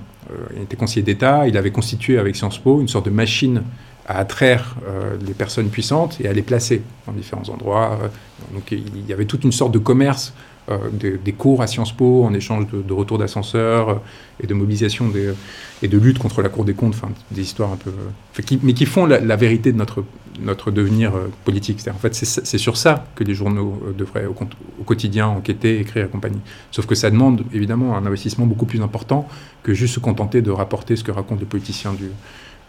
il était conseiller d'État. Il avait constitué avec Sciences Po une sorte de machine à attraire les personnes puissantes et à les placer dans différents endroits. Donc il y avait toute une sorte de commerce euh, des, cours à Sciences Po en échange de, retours d'ascenseurs euh, et de mobilisation et de lutte contre la Cour des comptes, des histoires un peu, euh, mais qui font la, vérité de notre notre devenir politique. En fait, c'est sur ça que les journaux devraient au, quotidien enquêter, écrire et compagnie. Sauf que ça demande évidemment un investissement beaucoup plus important que juste se contenter de rapporter ce que racontent les politiciens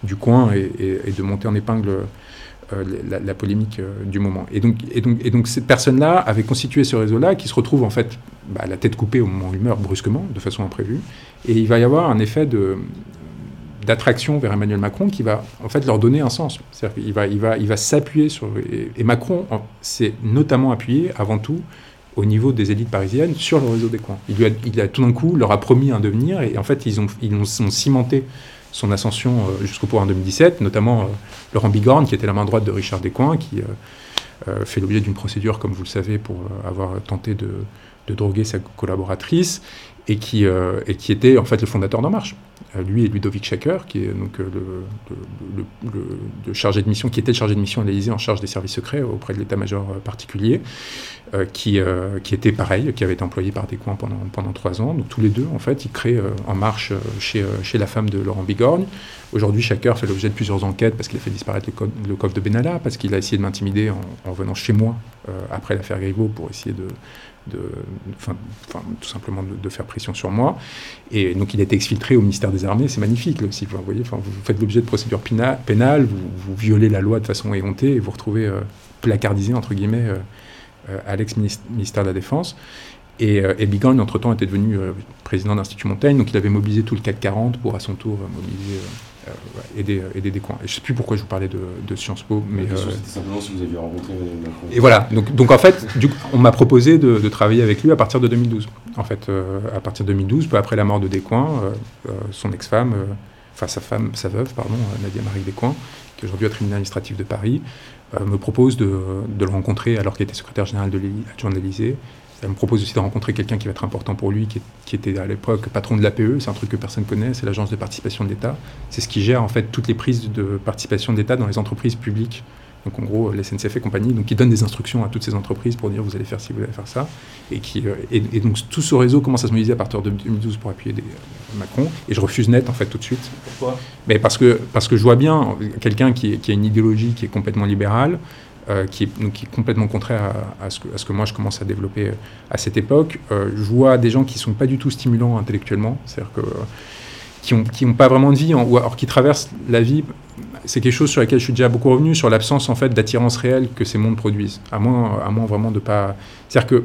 du coin et, de monter en épingle la, polémique du moment. Et donc, et donc, et donc cette personne-là avait constitué ce réseau-là qui se retrouve en fait bah, la tête coupée au moment où il meurt brusquement, de façon imprévue. Et il va y avoir un effet d'attraction vers Emmanuel Macron qui va en fait leur donner un sens. C'est-à-dire qu'il va, il va, s'appuyer sur... Et, Macron s'est notamment appuyé avant tout au niveau des élites parisiennes sur le réseau des coins. Il, a, tout d'un coup leur a promis un devenir et en fait ils ont, ils ont, cimenté son ascension euh, jusqu'au pouvoir en 2017, notamment euh, Laurent Bigorne qui était la main droite de Richard Descoings qui euh, fait l'objet d'une procédure comme vous le savez pour avoir tenté de, de droguer sa collaboratrice et qui, et qui était en fait le fondateur d'En Marche lui et Ludovic Schacker, qui est donc euh, le, chargé de mission, qui était le chargé de mission à l'Élysée en charge des services secrets auprès de l'état-major euh, particulier, euh, qui, était pareil, qui avait été employé par des coins pendant, trois ans. Donc tous les deux, en fait, ils créent En Marche chez, chez la femme de Laurent Bigorgne. Aujourd'hui, Schacker fait l'objet de plusieurs enquêtes parce qu'il a fait disparaître le, coffre de Benalla, parce qu'il a essayé de m'intimider en, venant chez moi après l'affaire Griveaux pour essayer de, de, tout simplement de, faire pression sur moi. Et donc il a été exfiltré au ministère des Armées, c'est magnifique là aussi. Vous, voyez, vous faites l'objet de procédures pénales, vous, vous, violez la loi de façon éhontée et vous retrouvez euh, placardisé, entre guillemets, euh, euh, à l'ex-ministère de la Défense. Et, et Bigon, entre-temps, était devenu président d'Institut Montaigne, donc il avait mobilisé tout le CAC 40 pour, à son tour, mobiliser euh, aider, aider, des coins. Et je ne sais plus pourquoi je vous parlais de, de Sciences Po, mais... Euh, C'était simplement si vous aviez rencontré Macron. Et voilà, donc, donc en fait, du, on m'a proposé de, de, travailler avec lui à partir de 2012. En fait, euh, à partir de 2012, peu après la mort de Descoings, son ex-femme, enfin sa femme, sa veuve, pardon, Nadia Marie Descoings, qui est aujourd'hui au tribunal administratif de Paris, me propose de, de, le rencontrer alors qu'il était secrétaire général de l'Élysée elle me propose aussi de rencontrer quelqu'un qui va être important pour lui, qui, était à l'époque patron de l'APE, c'est un truc que personne connaît, c'est l'agence de participation de l'État. C'est ce qui gère en fait toutes les prises de participation d'État dans les entreprises publiques. Donc en gros, les SNCF et compagnie, donc qui donne des instructions à toutes ces entreprises pour dire vous allez faire ci, vous allez faire ça. Et, qui, euh, et, donc tout ce réseau commence à se mobiliser à partir de 2012 pour appuyer des, euh, Macron. Et je refuse net en fait tout de suite. Pourquoi? Mais parce que, parce que je vois bien quelqu'un qui, qui a une idéologie qui est complètement libérale, euh, qui, est, complètement contraire à, ce que, moi je commence à développer euh, à cette époque. Euh, je vois des gens qui ne sont pas du tout stimulants intellectuellement, c'est-à-dire que qui n'ont ont pas vraiment de vie, ou alors qui traversent la vie. C'est quelque chose sur lequel je suis déjà beaucoup revenu, sur l'absence en fait d'attirance réelle que ces mondes produisent. À moins, à moins vraiment de pas. C'est-à-dire que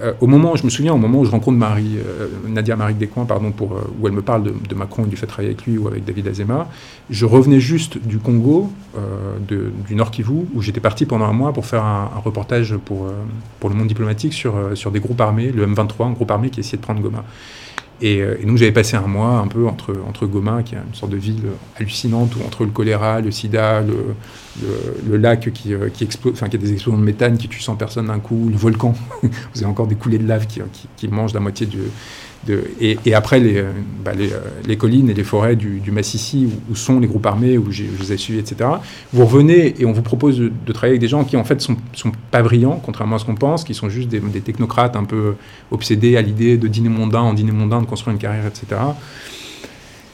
euh, au moment, je me souviens, au moment où je rencontre Marie, euh, Nadia Marie Descoings, pardon, euh, où elle me parle de, Macron et du fait de travailler avec lui ou avec David Azema, je revenais juste du Congo, du Nord Kivu, où j'étais parti pendant un mois pour faire un, reportage pour, pour le monde diplomatique sur, sur des groupes armés, le M23, un groupe armé qui essayait de prendre Goma. Et, et, donc j'avais passé un mois un peu entre, entre Goma, qui est une sorte de ville hallucinante, où entre le choléra, le sida, le, le, lac qui, euh, qui explose, enfin qui a des explosions de méthane qui tuent 100 personnes d'un coup, le volcan, vous avez encore des coulées de lave qui, qui, mangent la moitié du, de, et, après les, euh, bah euh, les, collines et les forêts du, du Massissi où, sont les groupes armés, où je les ai suivis, etc. Vous revenez et on vous propose de, travailler avec des gens qui en fait sont, sont pas brillants, contrairement à ce qu'on pense, qui sont juste des, des technocrates un peu obsédés à l'idée de dîner mondain en dîner mondain, de construire une carrière, etc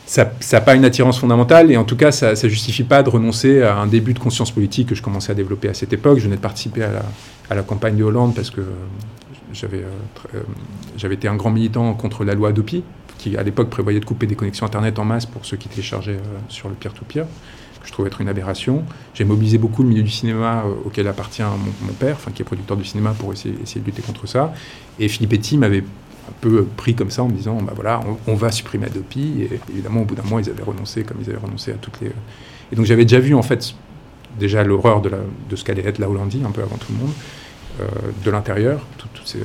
ça n'a pas une attirance fondamentale et en tout cas ça ne justifie pas de renoncer à un début de conscience politique que je commençais à développer à cette époque. Je venais de participer à la, campagne de Hollande parce que j'avais euh, euh, j'avais été un grand militant contre la loi Adopi qui à l'époque prévoyait de couper des connexions Internet en masse pour ceux qui téléchargeaient euh, sur le peer-to-peer, que je trouvais être une aberration. J'ai mobilisé beaucoup le milieu du cinéma auquel appartient mon, père, qui est producteur du cinéma, pour essayer, essayer de lutter contre ça. Et Philippe Etty m'avait un peu pris comme ça en me disant bah voilà, on, va supprimer Adopi. Et évidemment, au bout d'un mois, ils avaient renoncé, comme ils avaient renoncé à toutes les. Et donc j'avais déjà vu en fait déjà l'horreur de, de ce qu'allait être la Hollandie, un peu avant tout le monde, euh, de l'intérieur. Ces, euh,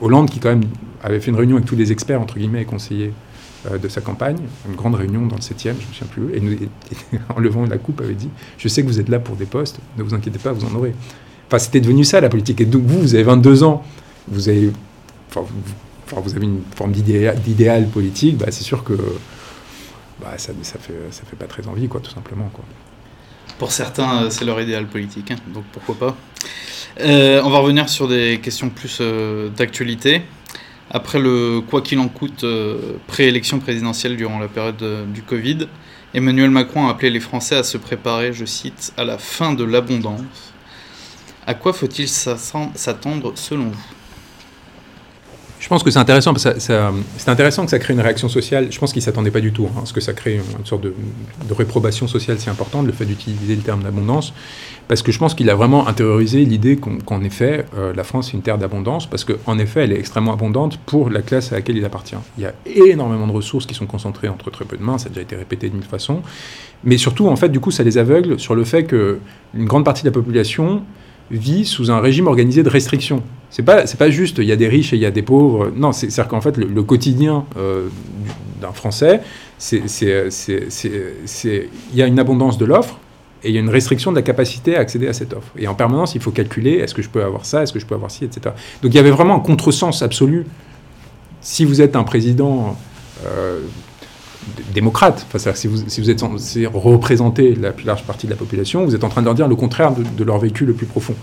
Hollande qui quand même avait fait une réunion avec tous les experts, entre guillemets, et conseillers euh, de sa campagne, une grande réunion dans le 7e, je ne me souviens plus, et, en levant la coupe avait dit, je sais que vous êtes là pour des postes, ne vous inquiétez pas, vous en aurez. Enfin, c'était devenu ça la politique. Et donc vous, vous avez 22 ans, vous avez, vous avez une forme d'idéal politique, bah, c'est sûr que bah, ça ne fait, pas très envie, quoi, tout simplement. Pour certains, euh, c'est leur idéal politique, hein, donc pourquoi pas. Euh, on va revenir sur des questions plus euh, d'actualité. Après le quoi qu'il en coûte préélection présidentielle durant la période du Covid, Emmanuel Macron a appelé les Français à se préparer, je cite, à la fin de l'abondance. À quoi faut-il s'attendre selon vous? Je pense que c'est intéressant, parce que c'est intéressant que ça crée une réaction sociale. Je pense qu'ils ne s'attendaient pas du tout hein, à ce que ça crée une, sorte de, réprobation sociale si importante, le fait d'utiliser le terme d'abondance. Parce que je pense qu'il a vraiment intériorisé l'idée qu'en effet, euh, la France est une terre d'abondance, parce qu'en effet, elle est extrêmement abondante pour la classe à laquelle il appartient. Il y a énormément de ressources qui sont concentrées entre très peu de mains, ça a déjà été répété de mille façons. Mais surtout, en fait, du coup, ça les aveugle sur le fait que une grande partie de la population vit sous un régime organisé de restriction. C'est pas, pas juste, il y a des riches et il y a des pauvres. Non, c'est, c'est-à-dire qu'en fait, le, quotidien euh, du- d'un Français, c'est, il y a une abondance de l'offre et il y a une restriction de la capacité à accéder à cette offre. Et en permanence, il faut calculer, est-ce que je peux avoir ça, est-ce que je peux avoir ci, etc. Donc il y avait vraiment un contresens absolu. Si vous êtes un président euh, démocrate, enfin, si vous, si vous êtes censé représenter la plus large partie de la population, vous êtes en train de leur dire le contraire de, de leur vécu le plus profond.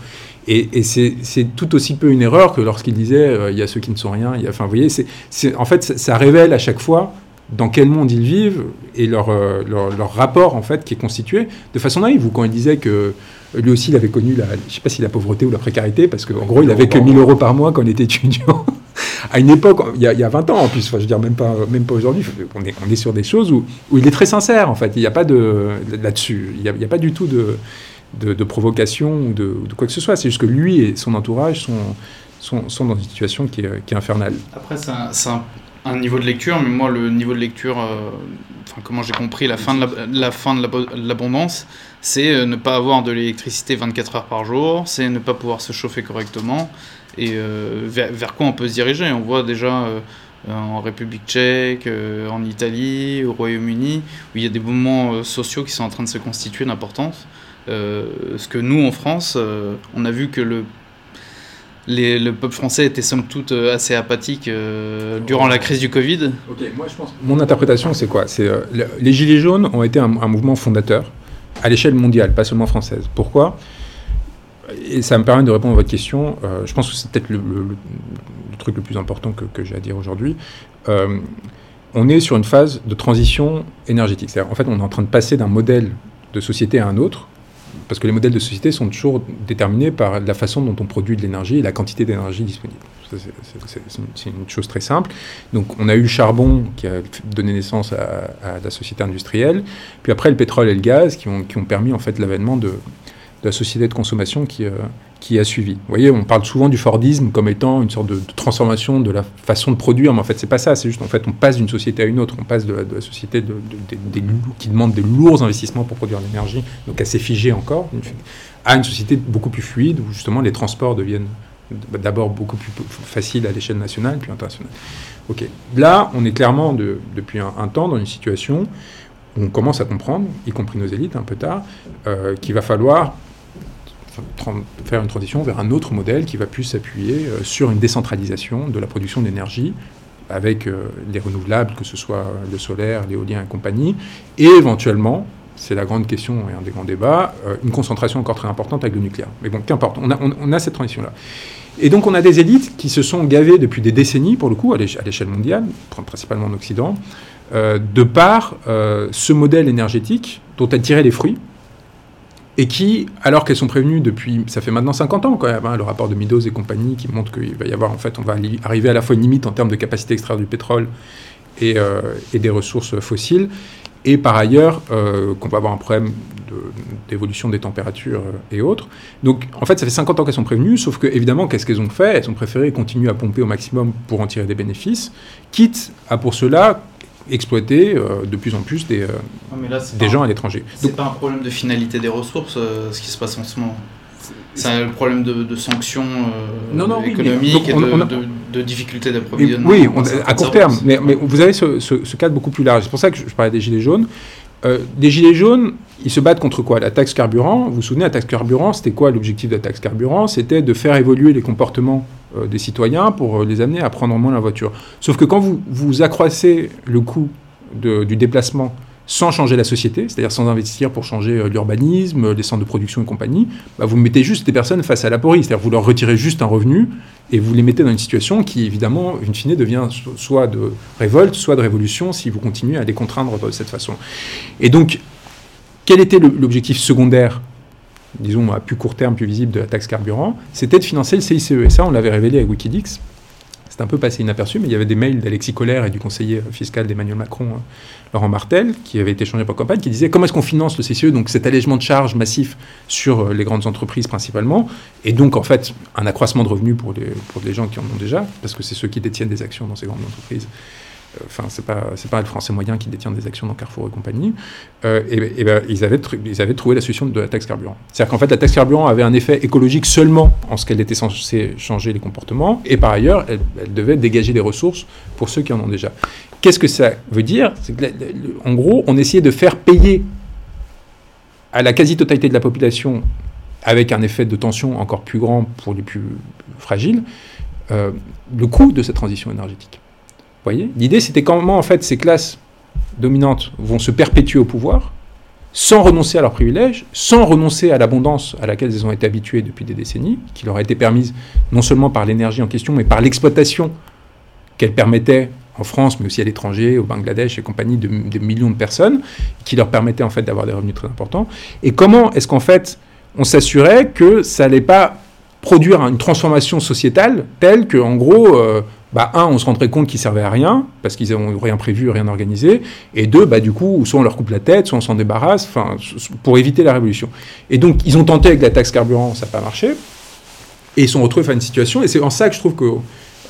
Et, et c'est tout aussi peu une erreur que lorsqu'il disait euh, il y a ceux qui ne sont rien. Il y a, enfin, vous voyez, c'est, c'est- en fait, ça, ça révèle à chaque fois dans quel monde ils vivent et leur, euh, leur, leur rapport en fait qui est constitué de façon naïve. Ou quand il disait que lui aussi il avait connu la, je sais pas si la pauvreté ou la précarité, parce qu'en gros il avait que 1000 euros par mois quand il était étudiant. À une époque, il y, a, il y a 20 ans en plus, je veux dire même pas, même pas aujourd'hui, on est, sur des choses où, il est très sincère en fait, il n'y a pas de là-dessus, il n'y a, pas du tout de, provocation ou de, quoi que ce soit, c'est juste que lui et son entourage sont, dans une situation qui est, infernale. Après, c'est un- un niveau de lecture, mais moi, le niveau de lecture, euh, comment j'ai compris la fin de la- la l'abondance, c'est euh, ne pas avoir de l'électricité 24 heures par jour, c'est ne pas pouvoir se chauffer correctement, et euh, vers, vers quoi on peut se diriger? On voit déjà en République tchèque, en Italie, au Royaume-Uni, où il y a des mouvements sociaux qui sont en train de se constituer d'importance. Ce que nous, en France, on a vu que le les- le peuple français était somme toute euh, assez apathique euh, durant la crise du Covid. moi je pense. Mon interprétation, c'est quoi? C'est euh, le- les gilets jaunes ont été un, un mouvement fondateur à l'échelle mondiale, pas seulement française. Pourquoi? Et ça me permet de répondre à votre question. Euh, je pense que c'est peut-être le, le- le- le truc le plus important que, que j'ai à dire aujourd'hui. Euh, on est sur une phase de transition énergétique. C'est-à-dire, en fait, on est en train de passer d'un modèle de société à un autre, parce que les modèles de société sont toujours déterminés par la façon dont on produit de l'énergie et la quantité d'énergie disponible. C'est une chose très simple. Donc, on a eu le charbon qui a donné naissance à, à la société industrielle, puis après le pétrole et le gaz qui ont, qui ont permis en fait l'avènement de, de la société de consommation qui, euh, qui a suivi. Vous voyez, on parle souvent du Fordisme comme étant une sorte de, transformation de la façon de produire, mais en fait, c'est pas ça. C'est juste, en fait, on passe d'une société à une autre. On passe de la, société de, de- des- qui demande des lourds investissements pour produire l'énergie, donc assez figée encore, à une société beaucoup plus fluide où justement les transports deviennent d'abord beaucoup plus faciles à l'échelle nationale, puis internationale. Ok. Là, on est clairement de- depuis un, temps dans une situation où on commence à comprendre, y compris nos élites un peu tard, euh, qu'il va falloir faire une transition vers un autre modèle qui va plus s'appuyer euh, sur une décentralisation de la production d'énergie avec euh, les renouvelables, que ce soit le solaire, l'éolien et compagnie, et éventuellement, c'est la grande question et un des grands débats, euh, une concentration encore très importante avec le nucléaire. Mais bon, qu'importe, on a, cette transition-là. Et donc on a des élites qui se sont gavées depuis des décennies, pour le coup, à l'éche- à l'échelle mondiale, pr- principalement en Occident, euh, de par euh, ce modèle énergétique dont elles tiraient les fruits, et qui, alors qu'elles sont prévenues depuis, ça fait maintenant 50 ans quand même, hein, le rapport de Meadows et compagnie qui montre qu'il va y avoir, en fait, on va arriver à la fois une limite en termes de capacité extraire du pétrole et, euh, des ressources fossiles, et par ailleurs euh, qu'on va avoir un problème d'évolution des températures euh, et autres. Donc en fait, ça fait 50 ans qu'elles sont prévenues, sauf que évidemment, qu'est-ce qu'elles ont fait? Elles ont préféré continuer à pomper au maximum pour en tirer des bénéfices, quitte à pour cela exploiter euh, de plus en plus des, euh, des gens à l'étranger. C'est pas un problème de finalité des ressources, euh, ce qui se passe en ce moment. C'est un problème de, de sanctions Non, non, oui, mais- économiques et de, on a- de, de difficultés d'approvisionnement. oui, on- à court terme. Mais, mais vous avez ce, ce- ce cadre beaucoup plus large. C'est pour ça que je, je parlais des gilets jaunes. Les gilets jaunes, ils se battent contre quoi? La taxe carburant? Vous vous souvenez, la taxe carburant, c'était quoi l'objectif de la taxe carburant? C'était de faire évoluer les comportements des citoyens pour euh, les amener à prendre moins la voiture. Sauf que quand vous, vous accroissez le coût du déplacement sans changer la société, c'est-à-dire sans investir pour changer euh, l'urbanisme, les centres de production et compagnie, bah, vous mettez juste des personnes face à la porie, c'est-à-dire vous leur retirez juste un revenu et vous les mettez dans une situation qui, évidemment, in fine, devient so- soit de révolte, soit de révolution si vous continuez à les contraindre de cette façon. Et donc, quel était l'objectif secondaire, disons à plus court terme, plus visible de la taxe carburant C'était de financer le CICE. Et ça, on l'avait révélé avec Wikileaks. c'est un peu passé inaperçu, mais il y avait des mails d'Alexis Collère et du conseiller fiscal d'Emmanuel Macron, euh, Laurent Martel, qui avaient été échangés pour campagne, qui disaient comment est-ce qu'on finance le CCE, donc cet allègement de charges massif sur euh, les grandes entreprises principalement, et donc en fait un accroissement de revenus pour les gens qui en ont déjà, parce que c'est ceux qui détiennent des actions dans ces grandes entreprises enfin c'est pas pas le Français moyen qui détient des actions dans Carrefour et compagnie, euh, et, ben, ils avaient ils avaient trouvé la solution de la taxe carburant. C'est-à-dire qu'en fait la taxe carburant avait un effet écologique seulement en ce qu'elle était censée changer les comportements, et par ailleurs elle, devait dégager des ressources pour ceux qui en ont déjà. Qu'est-ce que ça veut dire? En gros, on essayait de faire payer à la quasi-totalité de la population, avec un effet de tension encore plus grand pour les plus fragiles, euh, le coût de cette transition énergétique L'idée, c'était comment, en fait, ces classes dominantes vont se perpétuer au pouvoir sans renoncer à leurs privilèges, sans renoncer à l'abondance à laquelle elles ont été habituées depuis des décennies, qui leur a été permise non seulement par l'énergie en question, mais par l'exploitation qu'elle permettait en France, mais aussi à l'étranger, au Bangladesh et compagnie, de, de, millions de personnes, qui leur permettait en fait d'avoir des revenus très importants. Et comment est-ce qu'en fait on s'assurait que ça n'allait pas produire une transformation sociétale telle que, en gros, euh, bah, un, on se rendrait compte qu'ils servaient à rien, parce qu'ils n'ont rien prévu, rien organisé, et deux, bah, du coup, soit on leur coupe la tête, soit on s'en débarrasse, pour éviter la révolution. Et donc, ils ont tenté avec la taxe carburant, ça n'a pas marché, et ils sont retrouvés face à une situation, et c'est en ça que je trouve que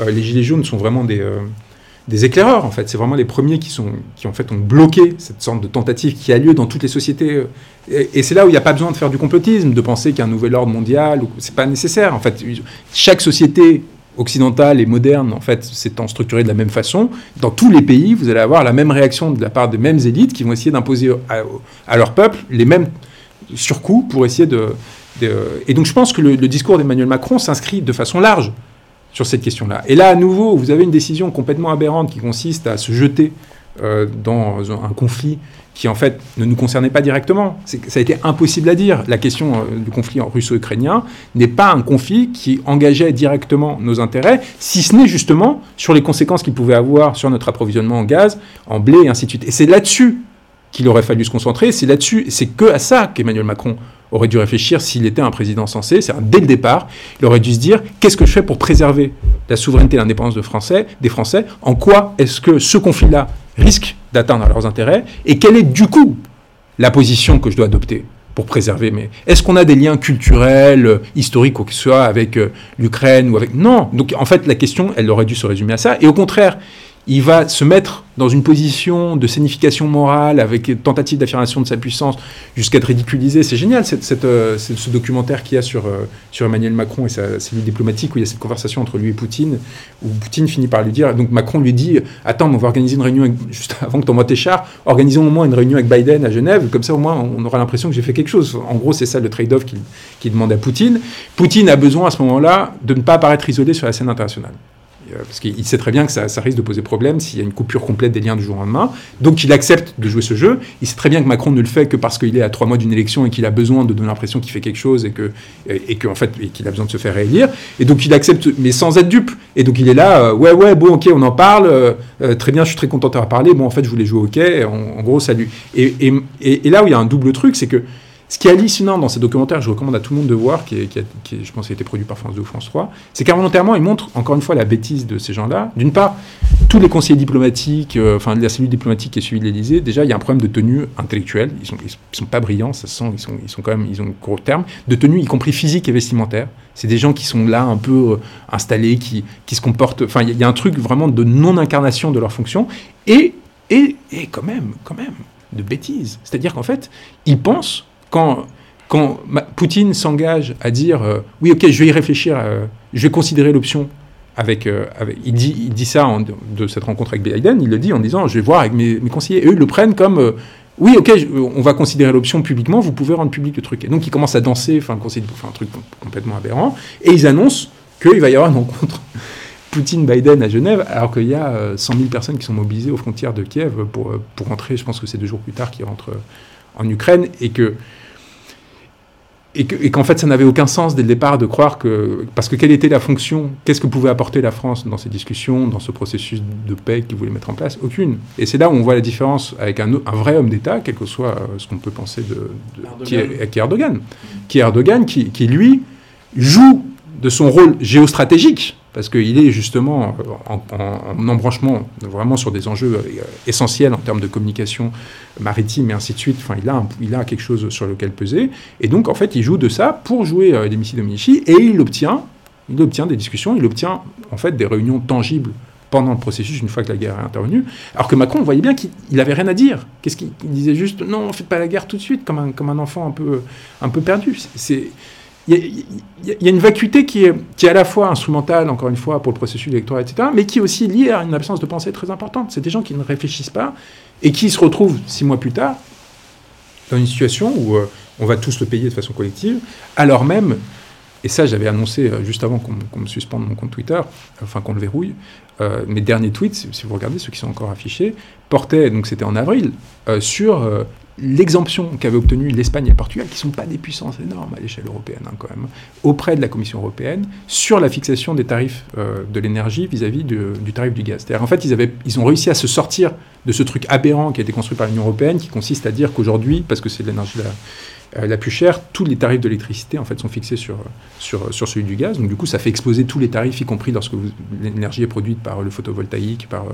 euh, les Gilets jaunes sont vraiment des, euh, des éclaireurs, en fait. C'est vraiment les premiers qui, sont, qui, en fait, ont bloqué cette sorte de tentative qui a lieu dans toutes les sociétés. Et, c'est là où il n'y a pas besoin de faire du complotisme, de penser qu'il nouvel ordre mondial, c'est pas nécessaire, en fait. Chaque société occidentale et moderne, en fait, s'étant structurée de la même façon, dans tous les pays, vous allez avoir la même réaction de la part des mêmes élites qui vont essayer d'imposer à, leur peuple les mêmes surcoûts pour essayer de, Et donc je pense que le, discours d'Emmanuel Macron s'inscrit de façon large sur cette question-là. Et là, à nouveau, vous avez une décision complètement aberrante qui consiste à se jeter euh, dans un conflit qui en fait ne nous concernait pas directement. Ça a été impossible à dire. La question euh, du conflit russo-ukrainien n'est pas un conflit qui engageait directement nos intérêts, si ce n'est justement sur les conséquences qu'il pouvait avoir sur notre approvisionnement en gaz, en blé et ainsi de suite. Et c'est là-dessus qu'il aurait fallu se concentrer. C'est là-dessus, c'est que à ça qu'Emmanuel Macron aurait dû réfléchir s'il était un président sensé. C'est dès le départ, il aurait dû se dire qu'est-ce que je fais pour préserver la souveraineté et l'indépendance de Français, des Français? En quoi est-ce que ce conflit-là risquent d'atteindre leurs intérêts. Et quelle est du coup la position que je dois adopter pour préserver mais est-ce qu'on a des liens culturels historiques ou que ce soit avec euh, l'Ukraine ou avec non. Donc en fait la question elle aurait dû se résumer à ça. Et au contraire il va se mettre dans une position de signification morale avec tentative d'affirmation de sa puissance jusqu'à être ridiculisé. C'est génial cette, euh, ce documentaire qu'il y a sur, euh, sur Emmanuel Macron et sa cellule diplomatique où il y a cette conversation entre lui et Poutine où Poutine finit par lui dire, donc Macron lui dit, attends, on va organiser une réunion juste avant que tu envoies tes chars, organisons au moins une réunion avec Biden à Genève, comme ça au moins on aura l'impression que j'ai fait quelque chose. En gros, c'est ça le trade-off qu'il demande à Poutine. Poutine a besoin à ce moment-là de ne pas apparaître isolé sur la scène internationale. Euh, parce qu'il sait très bien que ça, risque de poser problème s'il y a une coupure complète des liens du jour au lendemain. Donc il accepte de jouer ce jeu. Il sait très bien que Macron ne le fait que parce qu'il est à trois mois d'une élection et qu'il a besoin de donner l'impression qu'il fait quelque chose et que et, fait qu'il a besoin de se faire réélire. Et donc il accepte, mais sans être dupe. Et donc il est là, euh, ouais ouais bon ok on en parle, euh, très bien je suis très content d'avoir parlé. Bon en fait je voulais jouer hockey, en, gros salut. Et là où il y a un double truc, c'est que ce qui est hallucinant dans ces documentaires, je recommande à tout le monde de voir, qui, je pense, a été produit par France 2 ou France 3, c'est qu'involontairement, ils montrent encore une fois la bêtise de ces gens-là. D'une part, tous les conseillers diplomatiques, euh, enfin la cellule diplomatique qui est suivie de l'Élysée, déjà, il y a un problème de tenue intellectuelle. Ils sont, ils, sont pas brillants, ça se sent, ils sont, ils sont quand même, ils ont gros terme, de tenue, y compris physique et vestimentaire. C'est des gens qui sont là un peu euh, installés, qui, qui se comportent. Enfin, il y, a un truc vraiment de non-incarnation de leur fonction. Et, et, et quand même, quand même, de bêtises. C'est-à-dire qu'en fait, ils pensent quand, Poutine s'engage à dire euh, oui, ok, je vais y réfléchir, euh, je vais considérer l'option avec, euh, avec, il, dit, il dit ça de cette rencontre avec Biden, il le dit en disant je vais voir avec mes, conseillers. Et eux, ils le prennent comme oui, ok, on va considérer l'option publiquement, vous pouvez rendre public le truc. Et donc, ils commencent à danser, enfin, un truc complètement aberrant, et ils annoncent qu'il va y avoir une rencontre Poutine-Biden à Genève, alors qu'il y a 100 000 personnes qui sont mobilisées aux frontières de Kiev pour, pour rentrer, je pense que c'est deux jours plus tard qu'ils rentrent en Ukraine, et que et qu'en fait, ça n'avait aucun sens dès le départ de croire que. Parce que quelle était la fonction Qu'est-ce que pouvait apporter la France dans ces discussions, dans ce processus de paix qu'il voulait mettre en place? Aucune. Et c'est là où on voit la différence avec un, un vrai homme d'État, quel que soit euh, ce qu'on peut penser de. qui, est, Erdogan. Qui est Erdogan, qui, qui, lui joue de son rôle géostratégique parce qu'il est justement en, en, embranchement vraiment sur des enjeux essentiels en termes de communication maritime et ainsi de suite. Enfin, il a, il a quelque chose sur lequel peser. Et donc, en fait, il joue de ça pour jouer des missiles Dominici et il obtient, il obtient des discussions, il obtient en fait des réunions tangibles pendant le processus, une fois que la guerre est intervenue. Alors que Macron, on voyait bien qu'il n'avait rien à dire. Qu'est-ce qu'il disait juste Non, faites pas la guerre tout de suite, comme un, comme un enfant un peu, un peu perdu. C'est. Il y, a une vacuité qui est, qui à la fois instrumentale, encore une fois, pour le processus électoral, etc., mais qui est aussi liée à une absence de pensée très importante. C'est des gens qui ne réfléchissent pas et qui se retrouvent six mois plus tard dans une situation où euh, on va tous le payer de façon collective, alors même et ça, j'avais annoncé euh, juste avant qu'on me suspende mon compte Twitter, enfin qu'on le verrouille. Euh, mes derniers tweets, si, vous regardez ceux qui sont encore affichés, portaient, donc c'était en avril, euh, sur l'exemption qu'avaient obtenue l'Espagne et le Portugal, qui ne sont pas des puissances énormes à l'échelle européenne hein, quand même, auprès de la Commission européenne, sur la fixation des tarifs de l'énergie vis-à-vis du tarif du gaz. C'est-à-dire en fait, ils, avaient, ils ont réussi à se sortir de ce truc aberrant qui a été construit par l'Union européenne, qui consiste à dire qu'aujourd'hui, parce que c'est de l'énergie euh, la plus chère, tous les tarifs de l'électricité en fait sont fixés sur, sur, sur celui du gaz. Donc du coup, ça fait exploser tous les tarifs, y compris lorsque l'énergie est produite par le photovoltaïque, par,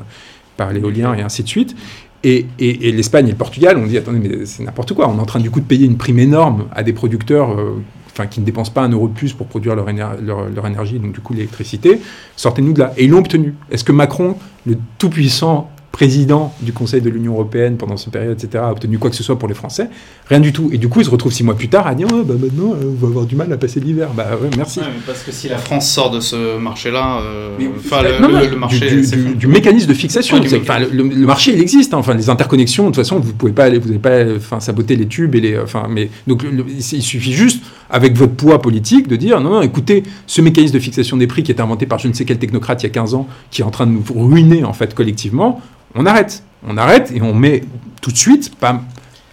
par l'éolien et ainsi de suite. Et, et, l'Espagne et le Portugal, on dit attendez, mais c'est n'importe quoi. On est en train du coup de payer une prime énorme à des producteurs euh, enfin, qui ne dépensent pas un euro de plus pour produire leur, leur, leur énergie, donc du coup l'électricité. Sortez-nous de là. Et ils l'ont obtenu. Est-ce que Macron, le tout-puissant président du Conseil de l'Union européenne pendant cette période, etc., a obtenu quoi que ce soit pour les Français. Rien du tout. Et du coup, il se retrouve six mois plus tard à dire oh, bah maintenant, euh, on va avoir du mal à passer l'hiver. Bah ouais, merci. parce que si la France sort de ce marché-là, euh, le, marché. Du, mécanisme de fixation. le, marché, il existe. Hein. Enfin, les interconnexions, de toute façon, vous pouvez pas aller, vous n'avez pas enfin, saboter les tubes. Et les, enfin, mais, donc, il suffit juste, avec votre poids politique, de dire non, non, écoutez, ce mécanisme de fixation des prix qui est inventé par je ne sais quel technocrate il y a 15 ans, qui est en train de nous ruiner, en fait, collectivement, on arrête. On arrête et on met tout de suite, pas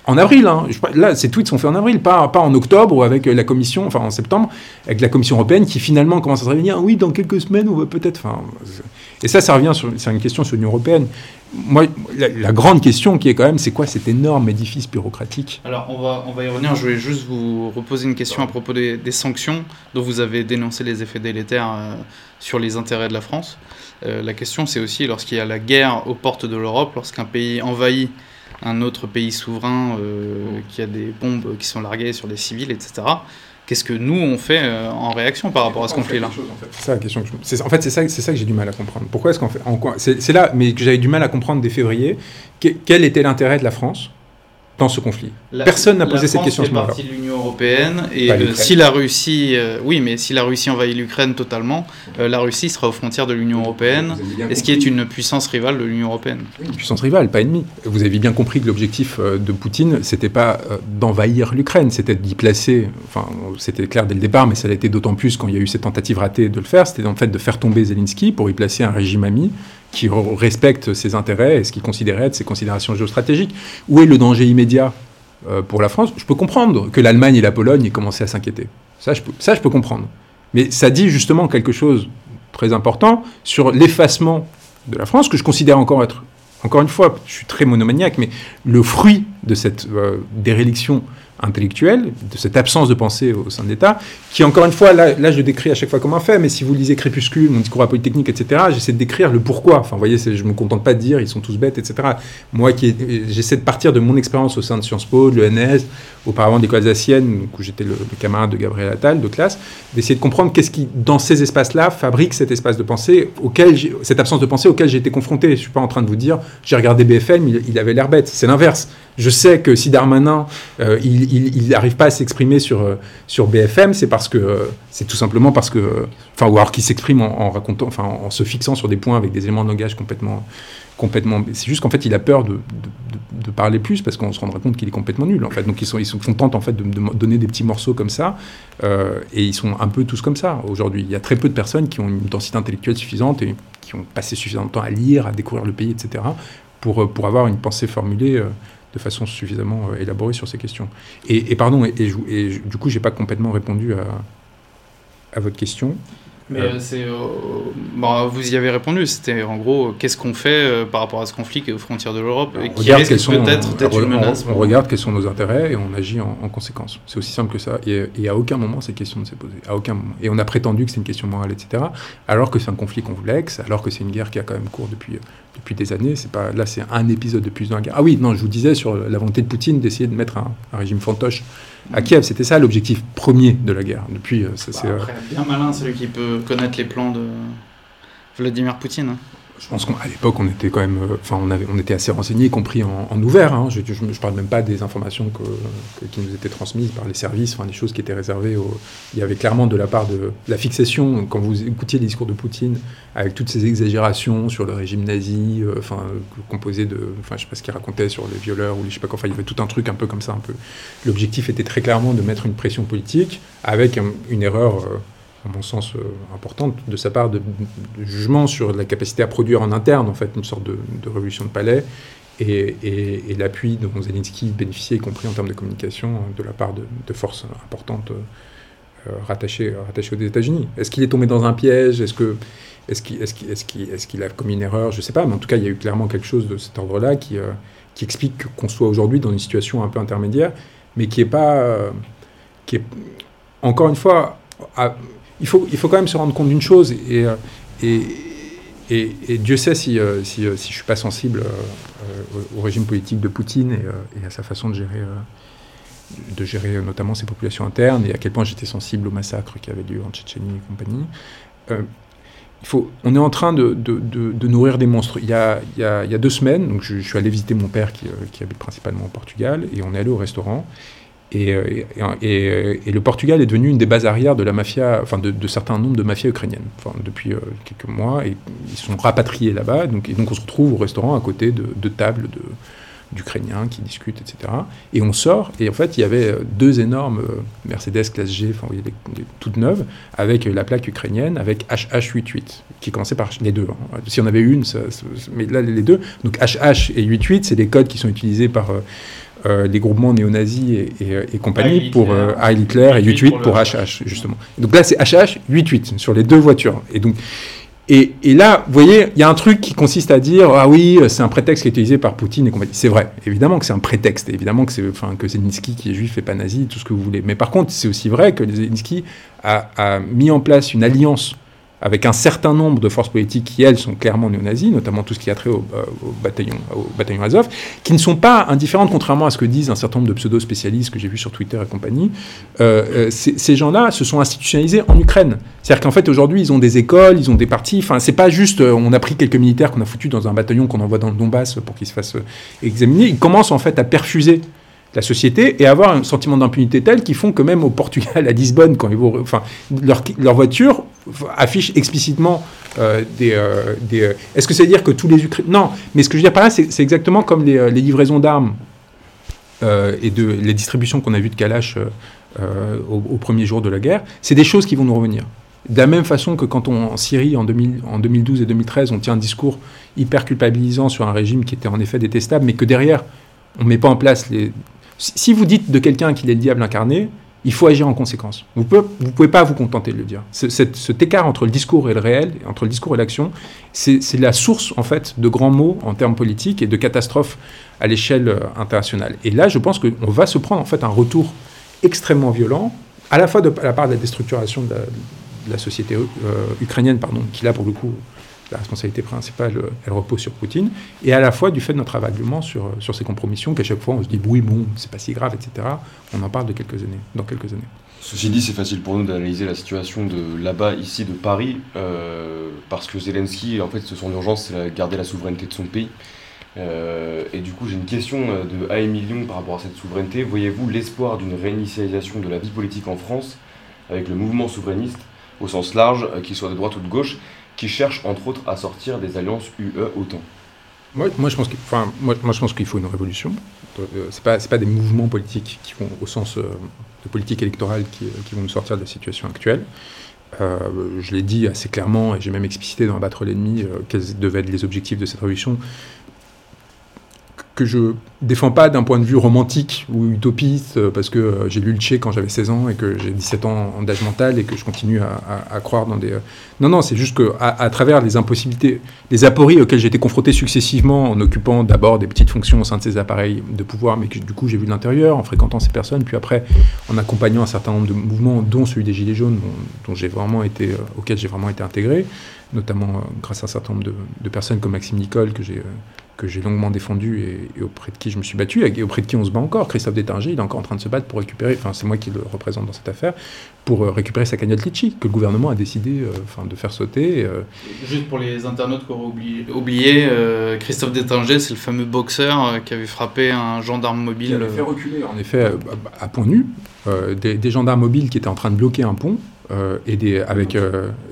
en avril, hein. là, ces tweets sont faits en avril, pas, en octobre ou avec la commission, enfin en septembre, avec la commission européenne qui finalement commence à se réunir. Oui, dans quelques semaines, on va peut-être. Et ça, ça revient sur, une question sur l'Union européenne. Moi, la, grande question qui est quand même, c'est quoi cet énorme édifice bureaucratique? Alors, on va, on va y revenir. Je vais juste vous reposer une question à propos des, sanctions dont vous avez dénoncé les effets délétères euh, sur les intérêts de la France. Euh, la question, c'est aussi lorsqu'il y a la guerre aux portes de l'Europe, lorsqu'un pays envahit un autre pays souverain, euh, qui a des bombes qui sont larguées sur des civils, etc. Qu'est-ce que nous on fait euh, en réaction par rapport à ce conflit-là C'est ça la question. En fait, c'est ça, c'est ça que j'ai du mal à comprendre. Pourquoi est-ce qu'on fait C'est là, mais que j'avais du mal à comprendre dès février. quel était l'intérêt de la France dans ce conflit. Personne n'a posé cette question à ce moment-là. partie de l'Union européenne et euh, si la Russie, euh, oui, mais si la Russie envahit l'Ukraine totalement, euh, la Russie sera aux frontières de l'Union européenne, et ce qui est une puissance rivale de l'Union européenne. Une puissance rivale, pas ennemie. Vous avez bien compris que l'objectif de Poutine, c'était pas d'envahir l'Ukraine, c'était d'y placer. Enfin, c'était clair dès le départ, mais ça l'a été d'autant plus quand il y a eu cette tentative ratée de le faire. C'était en fait de faire tomber Zelensky pour y placer un régime ami qui respecte ses intérêts et ce qu'il considérait être ses considérations géostratégiques. Où est le danger immédiat euh, pour la France? Je peux comprendre que l'Allemagne et la Pologne aient commencé à s'inquiéter. Ça je, peux, ça, je peux comprendre. Mais ça dit justement quelque chose très important sur l'effacement de la France, que je considère encore être, encore une fois, je suis très monomaniaque, mais le fruit de cette euh, déréliction intellectuelle, de cette absence de pensée au sein de l'État, qui encore une fois, là, je le décris à chaque fois comme un fait, mais si vous lisez Crépuscule, mon discours à Polytechnique, etc., j'essaie de décrire le pourquoi. Enfin, vous voyez, je me contente pas de dire ils sont tous bêtes, etc. Moi, qui j'essaie de partir de mon expérience au sein de Sciences Po, de l'ENS, auparavant de l'école alsacienne, où j'étais le, camarade de Gabriel Attal, de classe, d'essayer de comprendre qu'est-ce qui, dans ces espaces-là, fabrique cet espace de pensée, auquel cette absence de pensée auquel j'ai été confronté. Je suis pas en train de vous dire, j'ai regardé BFM, il, avait l'air bête. C'est l'inverse. Je sais que si Darmanin, euh, il n'arrive pas à s'exprimer sur, euh, sur BFM, c'est parce que euh, c'est tout simplement parce que, enfin, ou alors qu'il s'exprime en, racontant, enfin, en se fixant sur des points avec des éléments de langage complètement, complètement. C'est juste qu'en fait, il a peur de, de, parler plus parce qu'on se rendra compte qu'il est complètement nul. En fait, donc ils sont, ils sont contents en fait de, donner des petits morceaux comme ça, et ils sont un peu tous comme ça aujourd'hui. Il y a très peu de personnes qui ont une densité intellectuelle suffisante et qui ont passé suffisamment de temps à lire, à découvrir le pays, etc. pour pour avoir une pensée formulée de façon suffisamment euh, élaborée sur ces questions. Et, pardon, et, du coup, j'ai pas complètement répondu à, à votre question. Mais euh, c'est, euh, bon, vous y avez répondu. C'était en gros, qu'est-ce qu'on fait euh, par rapport à ce conflit qui est aux frontières de l'Europe et qui risque peut-être d'être une menace. On, regarde quels sont nos intérêts et on agit en, conséquence. C'est aussi simple que ça. Et, à aucun moment cette question ne s'est posée. À aucun moment. Et on a prétendu que c'est une question morale, etc. Alors que c'est un conflit complexe, alors que c'est une guerre qui a quand même cours depuis depuis des années. C'est pas là, c'est un épisode de plus la guerre. Ah oui, non, je vous disais sur la volonté de Poutine d'essayer de mettre un, un régime fantoche à Kiev. C'était ça l'objectif premier de la guerre. Depuis, euh, ça, c'est, bah, bien malin celui qui peut connaître les plans de Vladimir Poutine. Hein. Je pense qu'à l'époque, on était quand même, euh, enfin, on, avait, on était assez renseignés, y compris en, ouvert. Hein. Je, ne parle même pas des informations qui nous étaient transmises par les services, enfin, des choses qui étaient réservées. Il y avait clairement de la part de la fixation, quand vous écoutiez les discours de Poutine, avec toutes ces exagérations sur le régime nazi, euh, enfin, composé de, enfin, je sais pas ce qu'il racontait sur les violeurs ou les, je sais pas quoi. Enfin, il y avait tout un truc un peu comme ça, un peu. L'objectif était très clairement de mettre une pression politique avec une erreur. Euh, à mon sens, euh, importante de sa part de, jugement sur la capacité à produire en interne, en fait, une sorte de, révolution de palais, et, l'appui dont Zelensky bénéficiait, y compris en termes de communication, de la part de, forces importantes euh, rattachées, rattachées aux États-Unis. Est-ce qu'il est tombé dans un piège? Est-ce que est-ce qu'il est est est a commis une erreur? Je ne sais pas, mais en tout cas, il y a eu clairement quelque chose de cet ordre-là qui, euh, qui explique qu'on soit aujourd'hui dans une situation un peu intermédiaire, mais qui est pas. qui est, encore une fois, il faut, il faut quand même se rendre compte d'une chose, et, euh, Dieu sait si, euh, euh, si, je ne suis pas sensible au, régime politique de Poutine et, à sa façon de gérer, de gérer notamment ses populations internes, et à quel point j'étais sensible au massacre qui avait lieu en Tchétchénie et compagnie. il faut, on est en train de, de, de, nourrir des monstres. Il y, a, il, y a, il y a, deux semaines, donc je, je, suis allé visiter mon père qui, qui habite principalement au Portugal, et on est allé au restaurant. Euh, et, le Portugal est devenu une des bases arrières de la mafia, enfin de, certains nombres de mafias ukrainiennes, depuis euh, quelques mois, et ils sont rapatriés là-bas, donc, et donc on se retrouve au restaurant à côté de, tables d'Ukrainiens qui discutent, etc. Et on sort, et en fait il y avait euh, deux énormes Mercedes classe G, enfin toutes neuves, avec la plaque ukrainienne, avec HH88, qui commençait par les deux. Hein. Si on avait une, mais là les deux, donc HH et 88, c'est les codes qui sont utilisés par les groupements néo-nazis et, compagnie pour euh, Heil Hitler et 88 pour, HH, justement. Donc là, c'est HH 88 sur les deux voitures. Et donc. Et, là, vous voyez, il y a un truc qui consiste à dire ah oui, c'est un prétexte qui est utilisé par Poutine et compagnie. C'est vrai, évidemment que c'est un prétexte, évidemment que c'est, enfin, que Zelensky qui est juif et pas nazi, tout ce que vous voulez. Mais par contre, c'est aussi vrai que Zelensky a, a mis en place une alliance avec un certain nombre de forces politiques qui, elles, sont clairement néo-nazis, notamment tout ce qui a trait au, euh, bataillon, au bataillon Azov, qui ne sont pas indifférentes, contrairement à ce que disent un certain nombre de pseudo-spécialistes que j'ai vus sur Twitter et compagnie. Euh, euh, ces gens-là se sont institutionnalisés en Ukraine. C'est-à-dire qu'en fait, aujourd'hui, ils ont des écoles, ils ont des partis. Enfin, c'est pas juste, on a pris quelques militaires qu'on a foutus dans un bataillon qu'on envoie dans le Donbass pour qu'ils se fassent examiner. Ils commencent en fait à perfuser la société et avoir un sentiment d'impunité tel qu'ils font que même au Portugal, à Lisbonne, quand ils vont, enfin, leur, leur voiture affiche explicitement euh, des. Euh, euh, Est-ce que c'est à dire que tous les Ukrainiens. Non, mais ce que je veux dire par là, c'est exactement comme les, livraisons d'armes et de les distributions qu'on a vues de Kalash au, premier jour de la guerre. C'est des choses qui vont nous revenir. De la même façon que quand on, en Syrie, en, 2000, en 2012 et 2013, on tient un discours hyper culpabilisant sur un régime qui était en effet détestable, mais que derrière, on ne met pas en place les, si vous dites de quelqu'un qu'il est le diable incarné, il faut agir en conséquence. Vous ne pouvez pas vous contenter de le dire. cet écart entre le discours et le réel, entre le discours et l'action, c'est la source en fait de grands mots en termes politiques et de catastrophes à l'échelle euh, internationale. Et là, je pense qu'on va se prendre en fait un retour extrêmement violent, à la fois de, à la part de la déstructuration de la, société euh, ukrainienne, pardon, qui là pour le coup la responsabilité principale, euh, elle repose sur Poutine, et à la fois du fait de notre aveuglement sur, euh, sur ces compromissions, qu'à chaque fois on se dit oui, bon, c'est pas si grave, etc. On en parle de quelques années, dans quelques années. Ceci dit, c'est facile pour nous d'analyser la situation de là-bas, ici, de Paris, euh, parce que Zelensky, en fait, son urgence, c'est garder la souveraineté de son pays. et du coup, j'ai une question de A. Emilion par rapport à cette souveraineté. Voyez-vous l'espoir d'une réinitialisation de la vie politique en France avec le mouvement souverainiste au sens large, qu'il soit de droite ou de gauche, qui cherche entre autres à sortir des alliances UE-OTAN moi, moi, je pense qu'il moi, moi, qu'il faut une révolution. Euh, c'est pas, pas des mouvements politiques qui vont, au sens euh, de politique électorale, euh, qui, vont nous sortir de la situation actuelle. je l'ai dit assez clairement, et j'ai même explicité dans Battre l'ennemi quels devaient être les objectifs de cette révolution. Que je défends pas d'un point de vue romantique ou utopiste, euh, parce que euh, j'ai lu le Tché quand j'avais 16 ans et que j'ai 17 ans d'âge mental et que je continue à, croire dans des... Euh, non, non, c'est juste que à, travers les impossibilités, les apories auxquelles j'ai été confronté successivement en occupant d'abord des petites fonctions au sein de ces appareils de pouvoir, mais que du coup j'ai vu de l'intérieur, en fréquentant ces personnes, puis après en accompagnant un certain nombre de mouvements, dont celui des Gilets jaunes, dont, j'ai vraiment été, auquel j'ai vraiment été intégré, notamment grâce à un certain nombre de personnes comme Maxime Nicole que j'ai que j'ai longuement défendu et, auprès de qui je me suis battu, et auprès de qui on se bat encore. Christophe Détinger, il est encore en train de se battre pour récupérer, enfin c'est moi qui le représente dans cette affaire, pour euh, récupérer sa cagnotte Litchi, que le gouvernement a décidé euh, enfin, de faire sauter. Euh. Juste pour les internautes qui auraient oublié, Christophe Détinger, c'est le fameux boxeur qui avait frappé un gendarme mobile. Qui avait fait reculer, en effet, à point nu, des, des, gendarmes mobiles qui étaient en train de bloquer un pont. et, des, avec,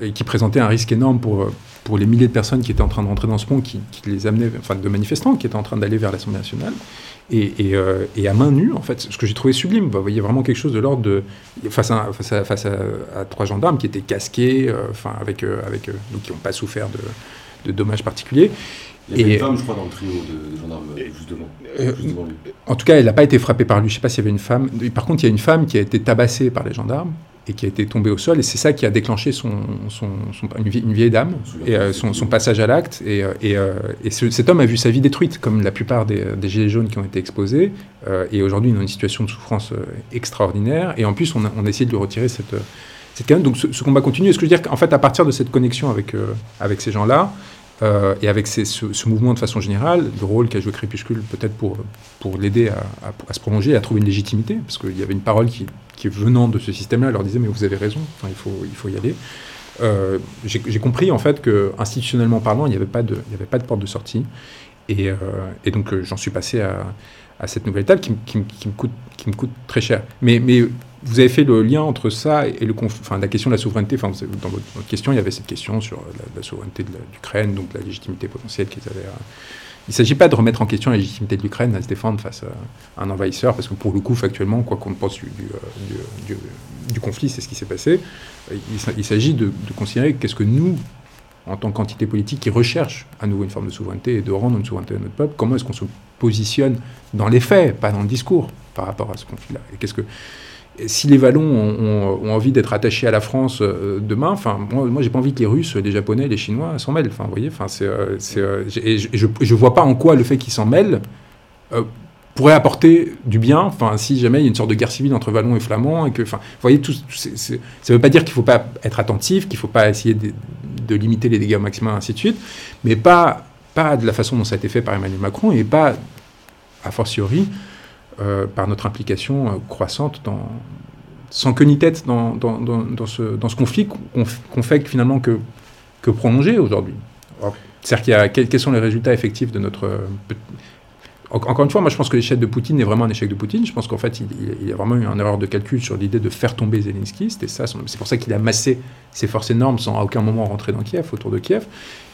et qui présentaient un risque énorme pour, pour les milliers de personnes qui étaient en train de rentrer dans ce pont, qui, les amenaient, enfin de manifestants qui étaient en train d'aller vers l'Assemblée nationale, et, euh, et, à main nue, en fait, ce que j'ai trouvé sublime. Vous voyez vraiment quelque chose de l'ordre de face à, face à, face à, trois gendarmes qui étaient casqués, euh, enfin avec, euh, avec donc qui n'ont pas souffert de, de, dommages particuliers. Il y avait une femme, je crois, dans le trio de, gendarmes, justement. En tout cas, elle n'a pas été frappée par lui. Je ne sais pas s'il y avait une femme. Par contre, il y a une femme qui a été tabassée par les gendarmes et qui a été tombé au sol. Et c'est ça qui a déclenché son, son, une, vieille, dame et euh, son, passage à l'acte. Et, euh, et, euh, et cet homme a vu sa vie détruite, comme la plupart des, gilets jaunes qui ont été exposés. et aujourd'hui, il est dans une situation de souffrance extraordinaire. Et en plus, on a, on a essayé de lui retirer cette, cette canne. Donc ce, combat continue. Est-ce que je veux dire qu'en fait, à partir de cette connexion avec, avec ces gens-là, euh, et avec ce, mouvement de façon générale, le rôle qu'a joué Crépuscule peut-être pour, pour l'aider à, à, se prolonger, à trouver une légitimité, parce qu'il y avait une parole qui, venant de ce système-là leur disait mais vous avez raison, il, faut, il faut y aller. Euh, j'ai compris en fait que institutionnellement parlant, il n'y avait, pas de, avait pas de porte de sortie. Et, euh, donc j'en suis passé à, à, cette nouvelle étape qui, me coûte, qui me coûte très cher. Mais vous avez fait le lien entre ça et le enfin, la question de la souveraineté. Enfin, dans votre question, il y avait cette question sur la, souveraineté de l'Ukraine, donc la légitimité potentielle qu'ils avaient. Il ne s'agit pas de remettre en question la légitimité de l'Ukraine à se défendre face à un envahisseur, parce que pour le coup, factuellement, quoi qu'on pense du, du, du, conflit, c'est ce qui s'est passé. Il, s'agit de, de, considérer qu'est-ce que nous, en tant qu'entité politique qui recherche à nouveau une forme de souveraineté et de rendre une souveraineté à notre peuple, comment est-ce qu'on se positionne dans les faits, pas dans le discours, par rapport à ce conflit-là. Et qu'est-ce que si les Vallons ont, envie d'être attachés à la France euh, demain, enfin, moi, moi j'ai pas envie que les Russes, les Japonais, les Chinois s'en mêlent. Enfin, vous voyez, enfin, c'est, euh, euh, et je, ne vois pas en quoi le fait qu'ils s'en mêlent pourrait apporter du bien. Enfin, si jamais il y a une sorte de guerre civile entre Vallons et Flamands, et que, enfin, vous voyez, tout, ça veut pas dire qu'il faut pas être attentif, qu'il faut pas essayer de, limiter les dégâts au maximum, ainsi de suite, mais pas, pas de la façon dont ça a été fait par Emmanuel Macron, et pas, a fortiori, euh, par notre implication euh, croissante dans, sans queue ni tête dans, dans, dans, ce, dans ce, conflit qu'on fait finalement que, que prolonger aujourd'hui. C'est-à-dire quels sont les résultats effectifs de notre... Euh, encore une fois, moi je pense que l'échec de Poutine est vraiment un échec de Poutine. Je pense qu'en fait, il, y a vraiment eu une erreur de calcul sur l'idée de faire tomber Zelensky. ça, c'est pour ça qu'il a massé ses forces énormes sans à aucun moment rentrer dans Kiev, autour de Kiev.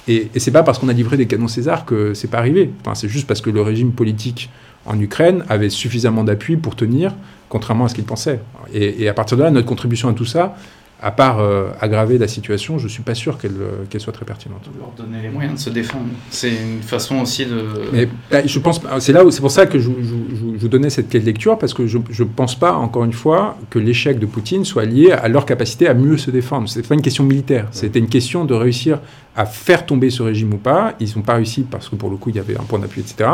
Et, et c'est pas parce qu'on a livré des canons César que c'est pas arrivé. Enfin, c'est juste parce que le régime politique en Ukraine avait suffisamment d'appui pour tenir, contrairement à ce qu'ils pensaient. Et, à partir de là, notre contribution à tout ça, à part euh, aggraver la situation, je ne suis pas sûr euh, qu'elle soit très pertinente. Leur donner les moyens de se défendre. C'est une façon aussi de. Mais bah, je pense, c'est là, c'est pour ça que je, vous donnais cette quête lecture parce que je ne pense pas, encore une fois, que l'échec de Poutine soit lié à leur capacité à mieux se défendre. C'est pas une question militaire. C'était une question de réussir à faire tomber ce régime ou pas. Ils n'ont pas réussi parce que pour le coup, il y avait un point d'appui, etc.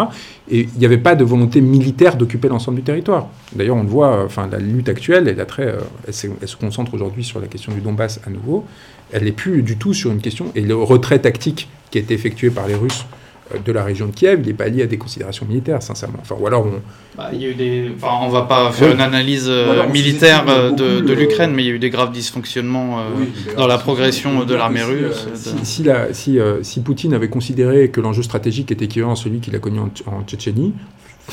Et il n'y avait pas de volonté militaire d'occuper l'ensemble du territoire. D'ailleurs, on le voit, enfin, la lutte actuelle, elle, très, euh, elle, se concentre aujourd'hui sur la question du Donbass à nouveau. Elle n'est plus du tout sur une question. Et le retrait tactique qui a été effectué par les Russes euh, de la région de Kiev, il n'est pas lié à des considérations militaires, sincèrement. Enfin, ou alors on... Bah, il y a eu des... enfin, on va pas faire une analyse euh, militaire euh, de, de l'Ukraine, mais il y a eu des graves dysfonctionnements dans la progression de l'armée russe. Si, si, si, Poutine avait considéré que l'enjeu stratégique était équivalent à celui qu'il a connu en, Tchétchénie,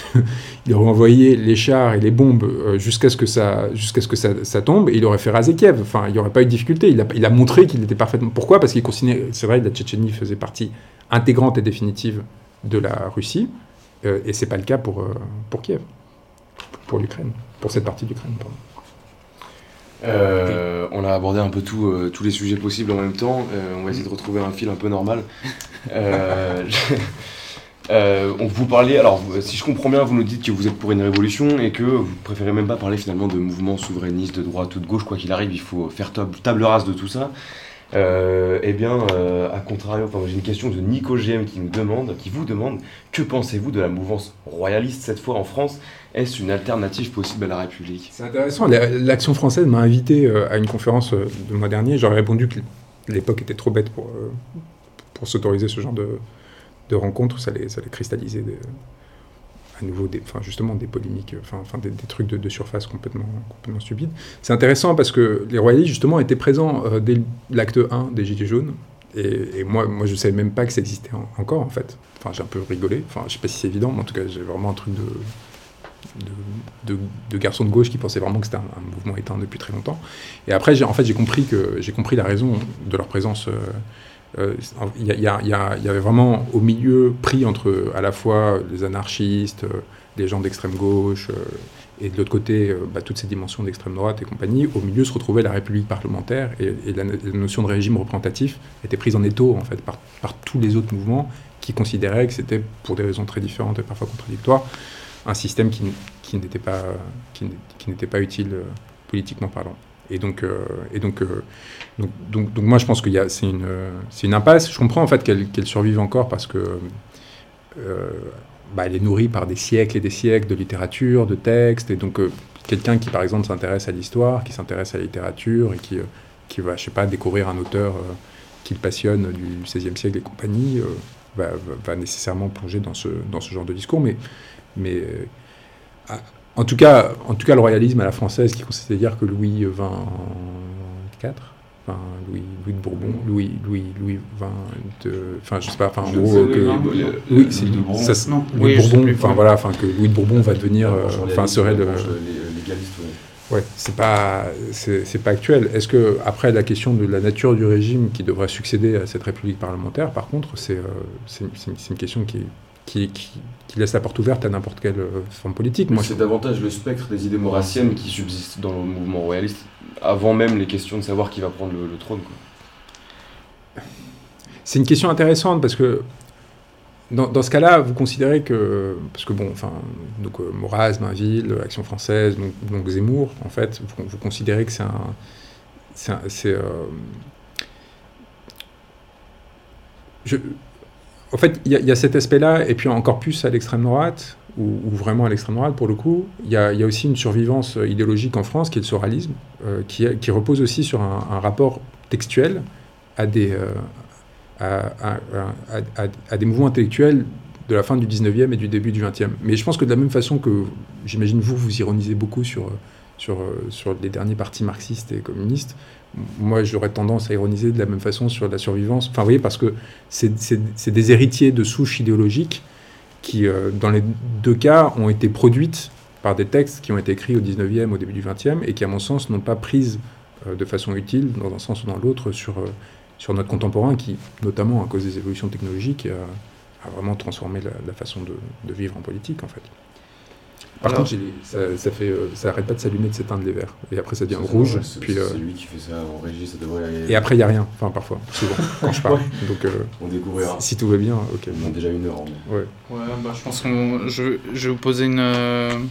il aurait envoyé les chars et les bombes jusqu'à ce que, ça, jusqu'à ce que ça, ça, tombe et il aurait fait raser Kiev. Enfin, il n'y aurait pas eu de difficulté. Il a, il a montré qu'il était parfaitement. Pourquoi? Parce qu'il considérait, c'est vrai, la Tchétchénie faisait partie intégrante et définitive de la Russie, euh, et ce n'est pas le cas pour, euh, pour Kiev, pour l'Ukraine, pour cette partie d'Ukraine. Euh, on a abordé un peu tout, tous les sujets possibles en même temps. on va essayer de retrouver un fil un peu normal. on vous parlez, alors si je comprends bien, vous nous dites que vous êtes pour une révolution et que vous préférez même pas parler finalement de mouvements souverainistes de droite ou de gauche, quoi qu'il arrive, il faut faire table rase de tout ça. Euh, eh bien, euh, à contrario, enfin, j'ai une question de Nico GM qui nous demande, qui vous demande, que pensez-vous de la mouvance royaliste cette fois en France? Est-ce une alternative possible à la République? C'est intéressant. L'Action française m'a invité euh, à une conférence le mois dernier. J'aurais répondu que l'époque était trop bête pour, pour s'autoriser ce genre de, de rencontres. Ça allait, ça allait cristalliser à nouveau des, enfin justement des polémiques, enfin, des, trucs de, surface complètement, stupides. C'est intéressant parce que les royalistes justement étaient présents euh, dès l'acte 1 des Gilets jaunes. Et, moi, moi, je ne savais même pas que ça existait encore, en fait. Enfin, j'ai un peu rigolé. Enfin, je sais pas si c'est évident, mais en tout cas, j'ai vraiment un truc de, de, garçon de gauche qui pensait vraiment que c'était un, mouvement éteint depuis très longtemps. Et après, en fait, j'ai compris, compris la raison de leur présence. Euh, il y, avait vraiment au milieu, pris entre à la fois les anarchistes, euh, les gens d'extrême gauche, euh, et de l'autre côté, bah, toutes ces dimensions d'extrême droite et compagnie, au milieu se retrouvait la République parlementaire, et, la, notion de régime représentatif était prise en étau, en fait, par, tous les autres mouvements qui considéraient que c'était, pour des raisons très différentes et parfois contradictoires, un système qui n'était pas, qui, n'était pas utile politiquement parlant. Et donc, euh, et donc, euh, donc, donc, donc, moi, je pense que c'est une, une impasse. Je comprends en fait qu'elle survive encore parce que euh, bah, elle est nourrie par des siècles et des siècles de littérature, de textes. Et donc, quelqu'un qui, par exemple, s'intéresse à l'histoire, qui s'intéresse à la littérature et qui, qui va, je sais pas, découvrir un auteur qui le passionne du XVIe siècle et compagnie, va, va, nécessairement plonger dans ce, dans ce genre de discours. Mais, mais en tout, cas, en tout cas, le royalisme à la française, qui consistait à dire que Louis XXIV, enfin, Louis, Louis de Bourbon, Louis, Louis, Louis XX, enfin, je sais pas, enfin, en gros, que, Louis, c'est Louis, Louis de Bourbon, enfin, voilà, enfin, que Louis de Bourbon va devenir, euh, enfin, serait le. Ouais, c'est pas, c'est pas actuel. Est-ce que après la question de la nature du régime qui devrait succéder à cette république parlementaire, par contre, c'est euh, une question qui est qui, laisse la porte ouverte à n'importe quelle euh, forme politique. Moi, c'est davantage le spectre des idées maurassiennes qui subsiste dans le mouvement royaliste, avant même les questions de savoir qui va prendre le, trône. C'est une question intéressante parce que dans, ce cas-là, vous considérez que, parce que bon, enfin, donc euh, Maurras, Mainville, Action française, donc, Zemmour, en fait, vous, considérez que c'est un, c'est, euh, je, en fait, il y, a cet aspect-là, et puis encore plus à l'extrême droite, ou, vraiment à l'extrême droite pour le coup, il y, a aussi une survivance idéologique en France qui est le soralisme, euh, qui, repose aussi sur un, rapport textuel à des, euh, à, des mouvements intellectuels de la fin du 19e et du début du 20e. Mais je pense que de la même façon que, j'imagine, vous, vous ironisez beaucoup sur, sur, sur les derniers partis marxistes et communistes, moi, j'aurais tendance à ironiser de la même façon sur la survivance. Enfin, vous voyez, parce que c'est des héritiers de souches idéologiques qui, euh, dans les deux cas, ont été produites par des textes qui ont été écrits au 19e, au début du 20e, et qui, à mon sens, n'ont pas prise euh, de façon utile, dans un sens ou dans l'autre, sur, euh, sur notre contemporain, qui, notamment à cause des évolutions technologiques, a vraiment transformé la, la façon de, de, vivre en politique, en fait. Par contre, ça, ça, fait, euh, ça arrête pas de s'allumer, de s'éteindre les verts. Et après, ça devient rouge. puis, euh, c'est lui qui fait ça en régie, ça devrait aller... Et après, il n'y a rien. Enfin, parfois, souvent, quand je parle. Donc, euh, on découvrira. Si, tout va bien, ok. On a déjà une heure. En ouais. ouais bah, je pense que je, je, vais vous poser une,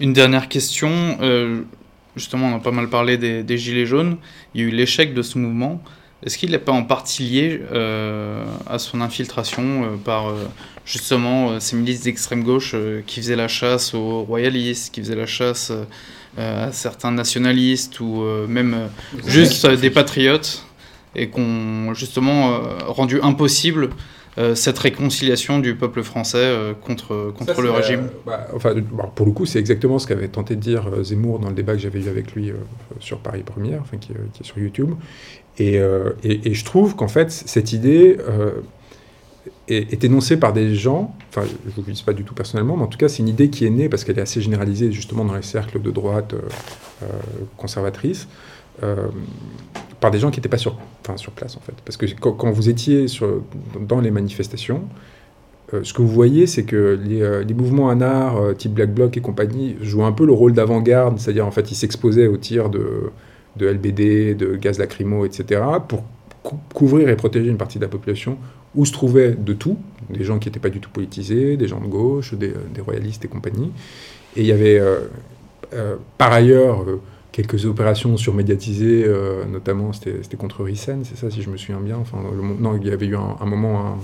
une dernière question. justement, on a pas mal parlé des, des Gilets jaunes. Il y a eu l'échec de ce mouvement. Est-ce qu'il n'est pas en partie lié euh, à son infiltration euh, par euh, justement ces milices d'extrême gauche qui faisaient la chasse aux royalistes, qui faisaient la chasse à certains nationalistes ou même juste des patriotes et qui ont justement rendu impossible cette réconciliation du peuple français contre, contre le régime bah, enfin, bah, Pour le coup, c'est exactement ce qu'avait tenté de dire Zemmour dans le débat que j'avais eu avec lui sur Paris Première, enfin, qui, qui, est sur YouTube. Euh, et, je trouve qu'en fait, cette idée euh, est, énoncée par des gens, enfin, je ne vous le dis pas du tout personnellement, mais en tout cas, c'est une idée qui est née parce qu'elle est assez généralisée justement dans les cercles de droite euh, conservatrice, par des gens qui n'étaient pas sur, enfin, sur place en fait. Parce que quand, vous étiez sur, dans les manifestations, ce que vous voyez, c'est que les, les, mouvements anards, type Black Bloc et compagnie, jouent un peu le rôle d'avant-garde, c'est-à-dire en fait, ils s'exposaient aux tirs de de LBD, de gaz lacrymo, etc., pour couvrir et protéger une partie de la population où se trouvaient de tout, des gens qui n'étaient pas du tout politisés, des gens de gauche, des, royalistes et compagnie. Et il y avait par ailleurs quelques opérations surmédiatisées, notamment c'était contre Rissen, c'est ça si je me souviens bien. Enfin, non, il y avait eu un, moment...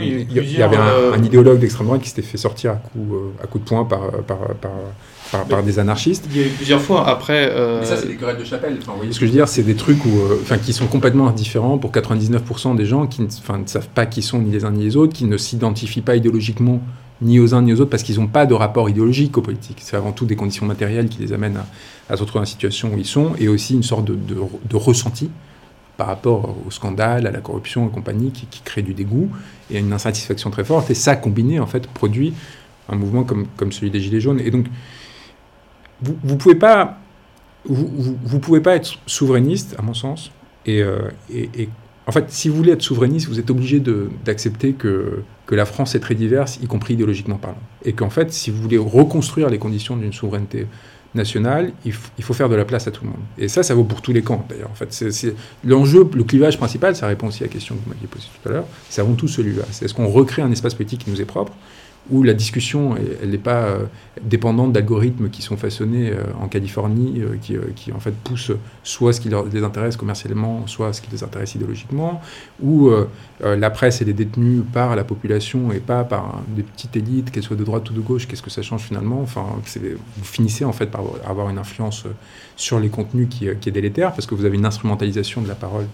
il, y avait un, idéologue d'extrême droite qui s'était fait sortir à coup, à coup de poing par, par, par, par, des anarchistes. Il y a eu plusieurs fois après. Euh, Mais ça, c'est des querelles de chapelle. Enfin, vous voyez ce que je veux dire C'est des trucs où, euh, enfin, qui sont complètement différents pour 99% des gens qui ne, ne savent pas qui sont ni les uns ni les autres, qui ne s'identifient pas idéologiquement ni aux uns ni aux autres parce qu'ils n'ont pas de rapport idéologique aux politiques. C'est avant tout des conditions matérielles qui les amènent à, se retrouver dans la situation où ils sont et aussi une sorte de, de, ressenti par rapport au scandale, à la corruption et compagnie qui, qui crée du dégoût et une insatisfaction très forte. Et ça, combiné, en fait, produit un mouvement comme, comme celui des Gilets jaunes. Et donc, vous ne pouvez pas vous, vous, pouvez pas être souverainiste, à mon sens. Euh, et, en fait, si vous voulez être souverainiste, vous êtes obligé d'accepter que, que la France est très diverse, y compris idéologiquement parlant. Et qu'en fait, si vous voulez reconstruire les conditions d'une souveraineté nationale, il, faut faire de la place à tout le monde. Et ça, ça vaut pour tous les camps, d'ailleurs. En fait, l'enjeu, le clivage principal, ça répond aussi à la question que vous m'aviez posée tout à l'heure, c'est avant tout celui-là. Est-ce qu'on recrée un espace politique qui nous est propre où la discussion, elle n'est pas euh, dépendante d'algorithmes qui sont façonnés euh, en Californie, euh, qui, en fait poussent soit ce qui les intéresse commercialement, soit ce qui les intéresse idéologiquement, où la presse est détenue par la population et pas par des petites élites, qu'elles soient de droite ou de gauche, qu'est-ce que ça change finalement? Enfin, vous finissez en fait par avoir une influence sur les contenus qui, qui, est délétère, parce que vous avez une instrumentalisation de la parole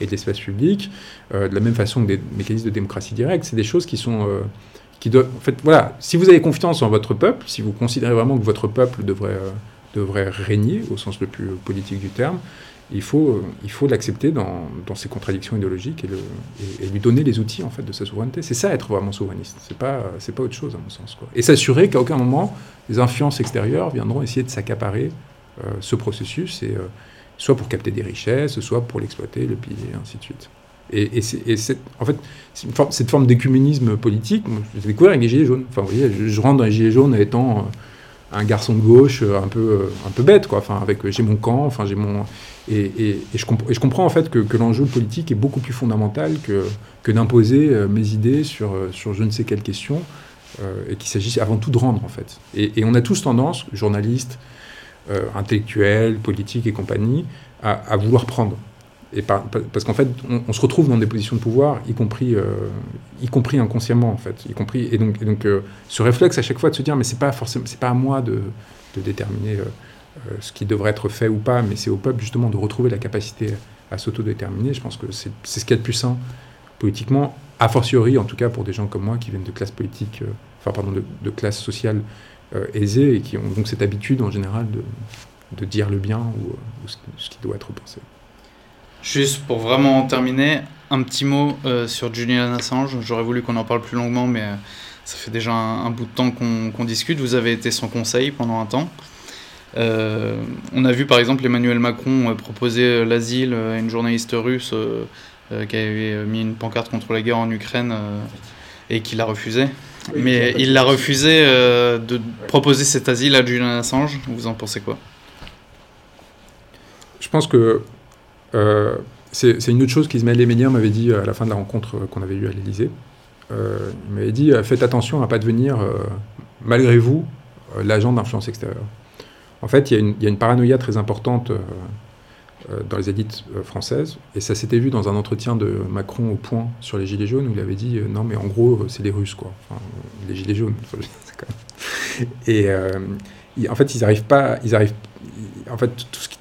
et de l'espace public, de la même façon que des mécanismes de démocratie directe, c'est des choses qui sont qui en fait, voilà, si vous avez confiance en votre peuple, si vous considérez vraiment que votre peuple devrait, euh, devrait régner au sens le plus politique du terme, il faut, euh, il faut l'accepter dans, dans, ses contradictions idéologiques et, le, et, lui donner les outils en fait de sa souveraineté. C'est ça être vraiment souverainiste. C'est pas, c'est pas autre chose à mon sens. Quoi. Et s'assurer qu'à aucun moment les influences extérieures viendront essayer de s'accaparer euh, ce processus, et, soit pour capter des richesses, soit pour l'exploiter, le piller, ainsi de suite. Et, en fait, cette forme d'écuménisme politique, je l'ai découvert avec les Gilets jaunes. Enfin, vous voyez, je, rentre dans les Gilets jaunes étant euh, un garçon de gauche euh, un peu, euh, un peu bête, quoi. Enfin, avec, j'ai mon camp, enfin, j'ai mon. Et, je, comprends en fait que, l'enjeu politique est beaucoup plus fondamental que, d'imposer mes idées sur, sur je ne sais quelle question, et qu'il s'agisse avant tout de rendre, en fait. Et, on a tous tendance, journalistes, intellectuels, politiques et compagnie, à vouloir prendre parce qu'en fait, on, se retrouve dans des positions de pouvoir, y compris, euh, y compris inconsciemment, en fait. Et donc, euh, ce réflexe à chaque fois de se dire, mais c'est pas forcément, c'est pas à moi de, déterminer euh, ce qui devrait être fait ou pas, mais c'est au peuple justement de retrouver la capacité à s'autodéterminer. Je pense que c'est, ce qu'il y a de plus sain politiquement, a fortiori, en tout cas pour des gens comme moi qui viennent de classes politiques, enfin pardon, de, de classes sociales aisées et qui ont donc cette habitude en général de, dire le bien ou, ce qui doit être pensé. Juste pour vraiment terminer, un petit mot euh, sur Julian Assange. J'aurais voulu qu'on en parle plus longuement, mais euh, ça fait déjà un, bout de temps qu'on discute. Vous avez été son conseil pendant un temps. Euh, on a vu par exemple Emmanuel Macron proposer l'asile à une journaliste russe qui avait mis une pancarte contre la guerre en Ukraine et qui l'a refusé. mais il l'a refusé de proposer cet asile à Julian Assange. Vous en pensez quoi? Je pense que c'est une autre chose qu'Ismaël Léménien m'avait dit à la fin de la rencontre qu'on avait eue à l'Élysée. Euh, il m'avait dit faites attention à ne pas devenir, euh, malgré vous, l'agent d'influence extérieure. En fait, il y, a une paranoïa très importante dans les élites françaises, et ça s'était vu dans un entretien de Macron au Point sur les Gilets jaunes, où il avait dit non, mais en gros, c'est les Russes, quoi. les Gilets jaunes. et en fait, ils n'arrivent pas, ils en fait,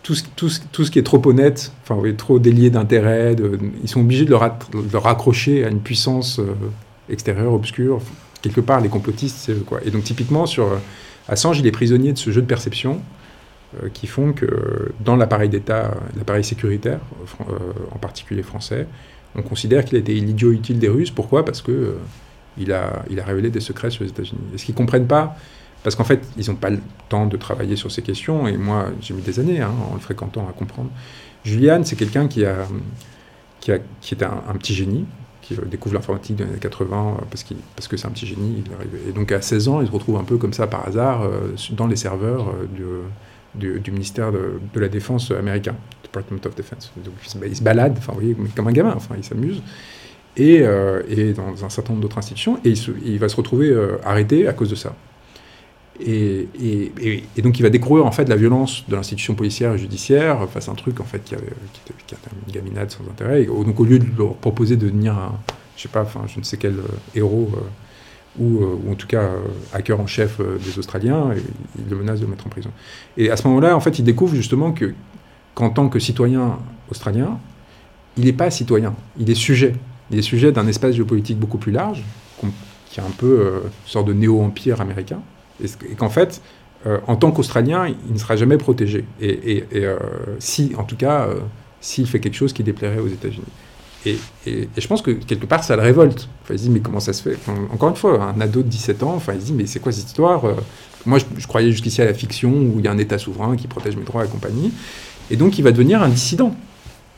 tout ce, qui, est trop honnête, enfin, trop délié d'intérêt, ils sont obligés de le, raccrocher à une puissance euh, extérieure, obscure. Quelque part, les complotistes, c'est quoi. Et donc, typiquement, sur euh, Assange, il est prisonnier de ce jeu de perception euh, qui font que dans l'appareil d'État, l'appareil sécuritaire, en particulier français, on considère qu'il a été l'idiot utile des Russes. Pourquoi? Parce que il, a, il a révélé des secrets sur les États-Unis. Est-ce qu'ils comprennent pas parce qu'en fait, ils n'ont pas le temps de travailler sur ces questions, et moi, j'ai mis des années hein, en le fréquentant à comprendre. Juliane, c'est quelqu'un qui, a, qui, a, est un, petit génie, qui découvre l'informatique dans les années 80 parce, parce que c'est un petit génie. Et donc à 16 ans, il se retrouve un peu comme ça par hasard euh, dans les serveurs euh, du, du, ministère de, de, la Défense américain, Department of Defense. Donc il se balade, enfin, vous voyez, comme un gamin, enfin, il s'amuse. et, et, dans un certain nombre d'autres institutions, et il, va se retrouver arrêté à cause de ça. Et, donc il va découvrir en fait la violence de l'institution policière et judiciaire face à un truc en fait qui, avait, qui, une gaminade sans intérêt. Donc au lieu de leur proposer de devenir un, je ne sais quel héros ou, ou, en tout cas hacker en chef des Australiens, il le menace de le mettre en prison. Et à ce moment-là, en fait, il découvre justement que qu'en tant que citoyen australien, il n'est pas citoyen, il est sujet. Il est sujet d'un espace géopolitique beaucoup plus large, qui est un peu euh, une sorte de néo-empire américain, et, qu'en fait, euh, en tant qu'Australien, il ne sera jamais protégé. Et, euh, si, en tout cas, s'il fait quelque chose qui déplairait aux États-Unis. Et, je pense que quelque part, ça le révolte. Il se dit, mais comment ça se fait? Encore une fois, un ado de 17 ans, enfin, il se dit, mais c'est quoi cette histoire? Moi, je, je croyais jusqu'ici à la fiction où il y a un État souverain qui protège mes droits et compagnie. Et donc, il va devenir un dissident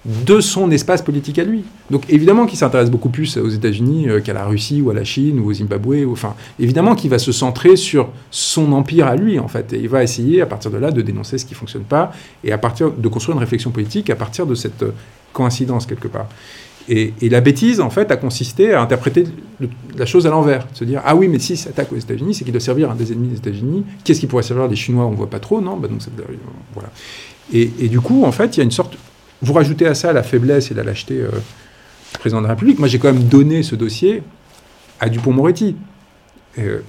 de son espace politique à lui. Donc évidemment qu'il s'intéresse beaucoup plus aux États-Unis euh, qu'à la Russie ou à la Chine ou au Zimbabwe. enfin, évidemment qu'il va se centrer sur son empire à lui, en fait. Et il va essayer, à partir de là, de dénoncer ce qui ne fonctionne pas et à partir de construire une réflexion politique à partir de cette euh, coïncidence, quelque part. Et, la bêtise, en fait, a consisté à interpréter la chose à l'envers. Se dire, ah oui, mais si s'attaque aux États-Unis, c'est qu'il doit servir à des ennemis des États-Unis. Qu'est-ce qui pourrait servir des Chinois? On ne voit pas trop, non? Bah, donc, voilà. Et, du coup, en fait, il y a une sorte. Vous rajoutez à ça la faiblesse et la lâcheté euh, du président de la République. Moi, j'ai quand même donné ce dossier à Dupont-Moretti. Euh,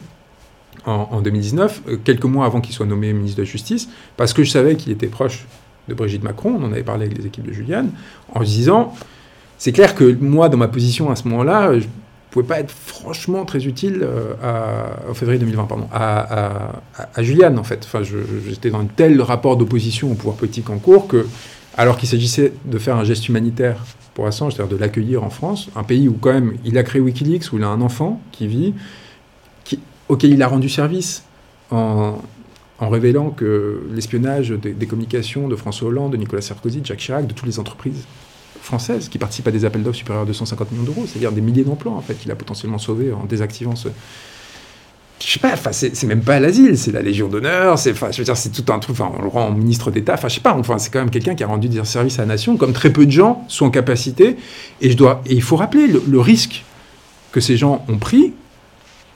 en, 2019, euh, quelques mois avant qu'il soit nommé ministre de la Justice, parce que je savais qu'il était proche de Brigitte Macron, on en avait parlé avec les équipes de Juliane, en disant, c'est clair que moi, dans ma position à ce moment-là, je pouvais pas être franchement très utile à, en février 2020, pardon, à, à, Juliane, en fait. Enfin, j'étais dans un tel rapport d'opposition au pouvoir politique en cours que, alors qu'il s'agissait de faire un geste humanitaire pour Assange, c'est-à-dire de l'accueillir en France, un pays où quand même il a créé Wikileaks, où il a un enfant qui vit, auquel il a rendu service en, en révélant que l'espionnage des, des, communications de François Hollande, de Nicolas Sarkozy, de Jacques Chirac, de toutes les entreprises françaises qui participent à des appels d'offres supérieurs à 250 millions d'euros, c'est-à-dire des milliers d'emplois en fait qu'il a potentiellement sauvés en désactivant ce. Je sais pas, c'est même pas l'asile, c'est la Légion d'honneur, c'est, tout un truc, on le rend ministre d'État, enfin, je sais pas, enfin, c'est quand même quelqu'un qui a rendu des services à la nation, comme très peu de gens sont en capacité, et je dois, il faut rappeler le, risque que ces gens ont pris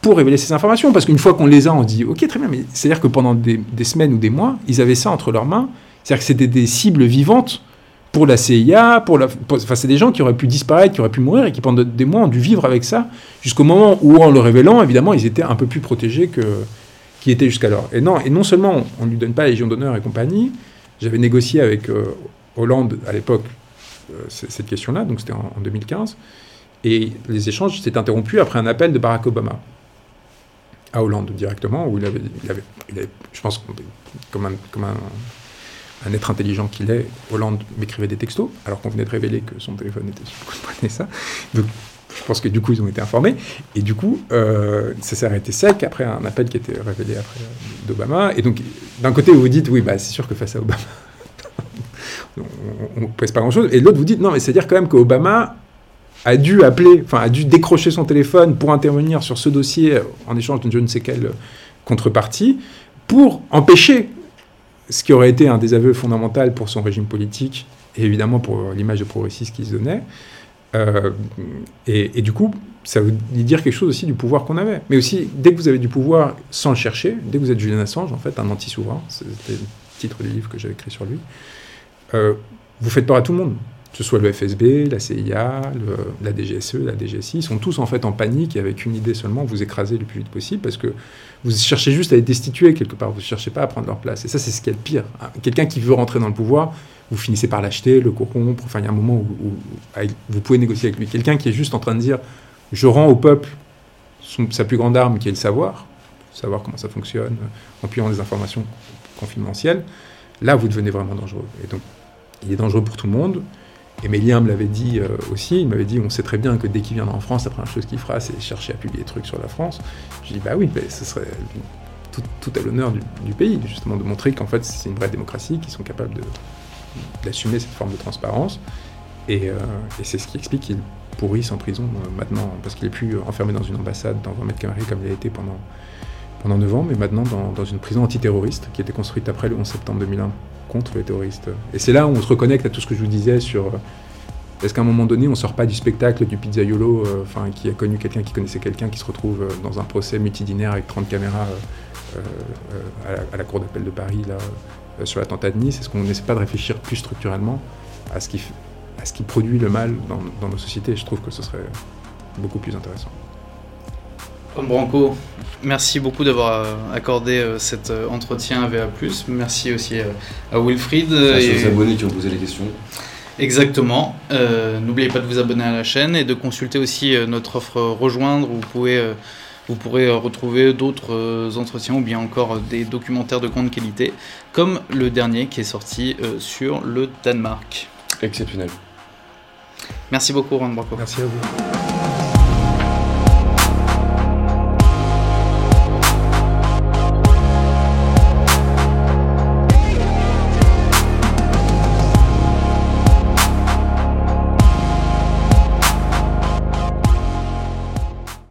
pour révéler ces informations, parce qu'une fois qu'on les a, on dit, ok, très bien, mais c'est-à-dire que pendant des, des, semaines ou des mois, ils avaient ça entre leurs mains, c'est-à-dire que c'était des cibles vivantes pour la CIA, pour la, enfin, c'est des gens qui auraient pu disparaître, qui auraient pu mourir et qui pendant des mois ont dû vivre avec ça jusqu'au moment où, en le révélant, évidemment, ils étaient un peu plus protégés que qu'ils étaient jusqu'alors. Et non, et non seulement on ne lui donne pas la Légion d'honneur et compagnie. J'avais négocié avec euh, Hollande à l'époque euh, cette question-là, donc c'était en, 2015, et les échanges s'étaient interrompus après un appel de Barack Obama à Hollande directement, où il avait, il avait, il avait je pense, comme un, comme un un être intelligent qu'il est, Hollande m'écrivait des textos, alors qu'on venait de révéler que son téléphone était sur ça. Donc, je pense que du coup, ils ont été informés. Et du coup, euh, ça s'est arrêté sec après un appel qui était révélé après euh, d'Obama. Et donc, d'un côté, vous vous dites, oui, bah, c'est sûr que face à Obama, on ne pèse pas grand-chose. Et l'autre, vous dites, non, mais c'est-à-dire quand même qu'Obama a dû appeler, enfin, a dû décrocher son téléphone pour intervenir sur ce dossier en échange d'une je ne sais quelle contrepartie, pour empêcher ce qui aurait été un désaveu fondamental pour son régime politique et évidemment pour l'image de progressiste qu'il se donnait. Euh, et, du coup, ça veut dire quelque chose aussi du pouvoir qu'on avait. Mais aussi, dès que vous avez du pouvoir sans le chercher, dès que vous êtes Julian Assange, en fait, un anti-souverain, c'était le titre du livre que j'avais écrit sur lui, euh, vous faites peur à tout le monde que ce soit le FSB, la CIA, la DGSE, la DGSI, ils sont tous en fait en panique et avec une idée seulement, vous écraser le plus vite possible parce que vous cherchez juste à être destitué quelque part, vous ne cherchez pas à prendre leur place. Et ça, c'est ce qui est le pire. Hein. Quelqu'un qui veut rentrer dans le pouvoir, vous finissez par l'acheter, le corrompre, enfin il y a un moment où, vous pouvez négocier avec lui. Quelqu'un qui est juste en train de dire, je rends au peuple sa plus grande arme qui est le savoir, savoir comment ça fonctionne, en puyant des informations confidentielles, là vous devenez vraiment dangereux. Et donc, il est dangereux pour tout le monde. Et me l'avait dit euh, aussi, il m'avait dit on sait très bien que dès qu'il viendra en France, la première chose qu'il fera, c'est chercher à publier des trucs sur la France. Je dis bah oui, mais ce serait tout, à l'honneur du, pays, justement, de montrer qu'en fait c'est une vraie démocratie, qu'ils sont capables d'assumer cette forme de transparence. Et, euh, c'est ce qui explique qu'ils pourrissent en prison euh, maintenant, parce qu'il est plus enfermé dans une ambassade dans 20 mètres carrés comme il a été pendant, pendant 9 ans, mais maintenant dans, dans une prison antiterroriste qui a été construite après le 11 septembre 2001 contre les terroristes. Et c'est là où on se reconnecte à tout ce que je vous disais sur est-ce qu'à un moment donné, on sort pas du spectacle du pizzaiolo, euh, enfin, qui a connu quelqu'un qui connaissait quelqu'un qui se retrouve euh, dans un procès multidinaire avec 30 caméras euh, euh, à, la, cour d'appel de Paris là, euh, sur l'attentat de Nice Est-ce qu'on n'essaie pas de réfléchir plus structurellement à ce qui, à ce qui produit le mal dans nos sociétés? Je trouve que ce serait beaucoup plus intéressant. Branco, merci beaucoup d'avoir euh, accordé euh, cet euh, entretien à VA+. Merci aussi à Wilfried. Merci et- aux abonnés qui ont posé les questions. Exactement. Euh, N'oubliez pas de vous abonner à la chaîne et de consulter aussi notre offre Rejoindre. Où vous, pouvez, vous pourrez retrouver d'autres entretiens ou bien encore des documentaires de grande qualité, comme le dernier qui est sorti sur le Danemark. Exceptionnel. Merci beaucoup, Branco. Merci à vous.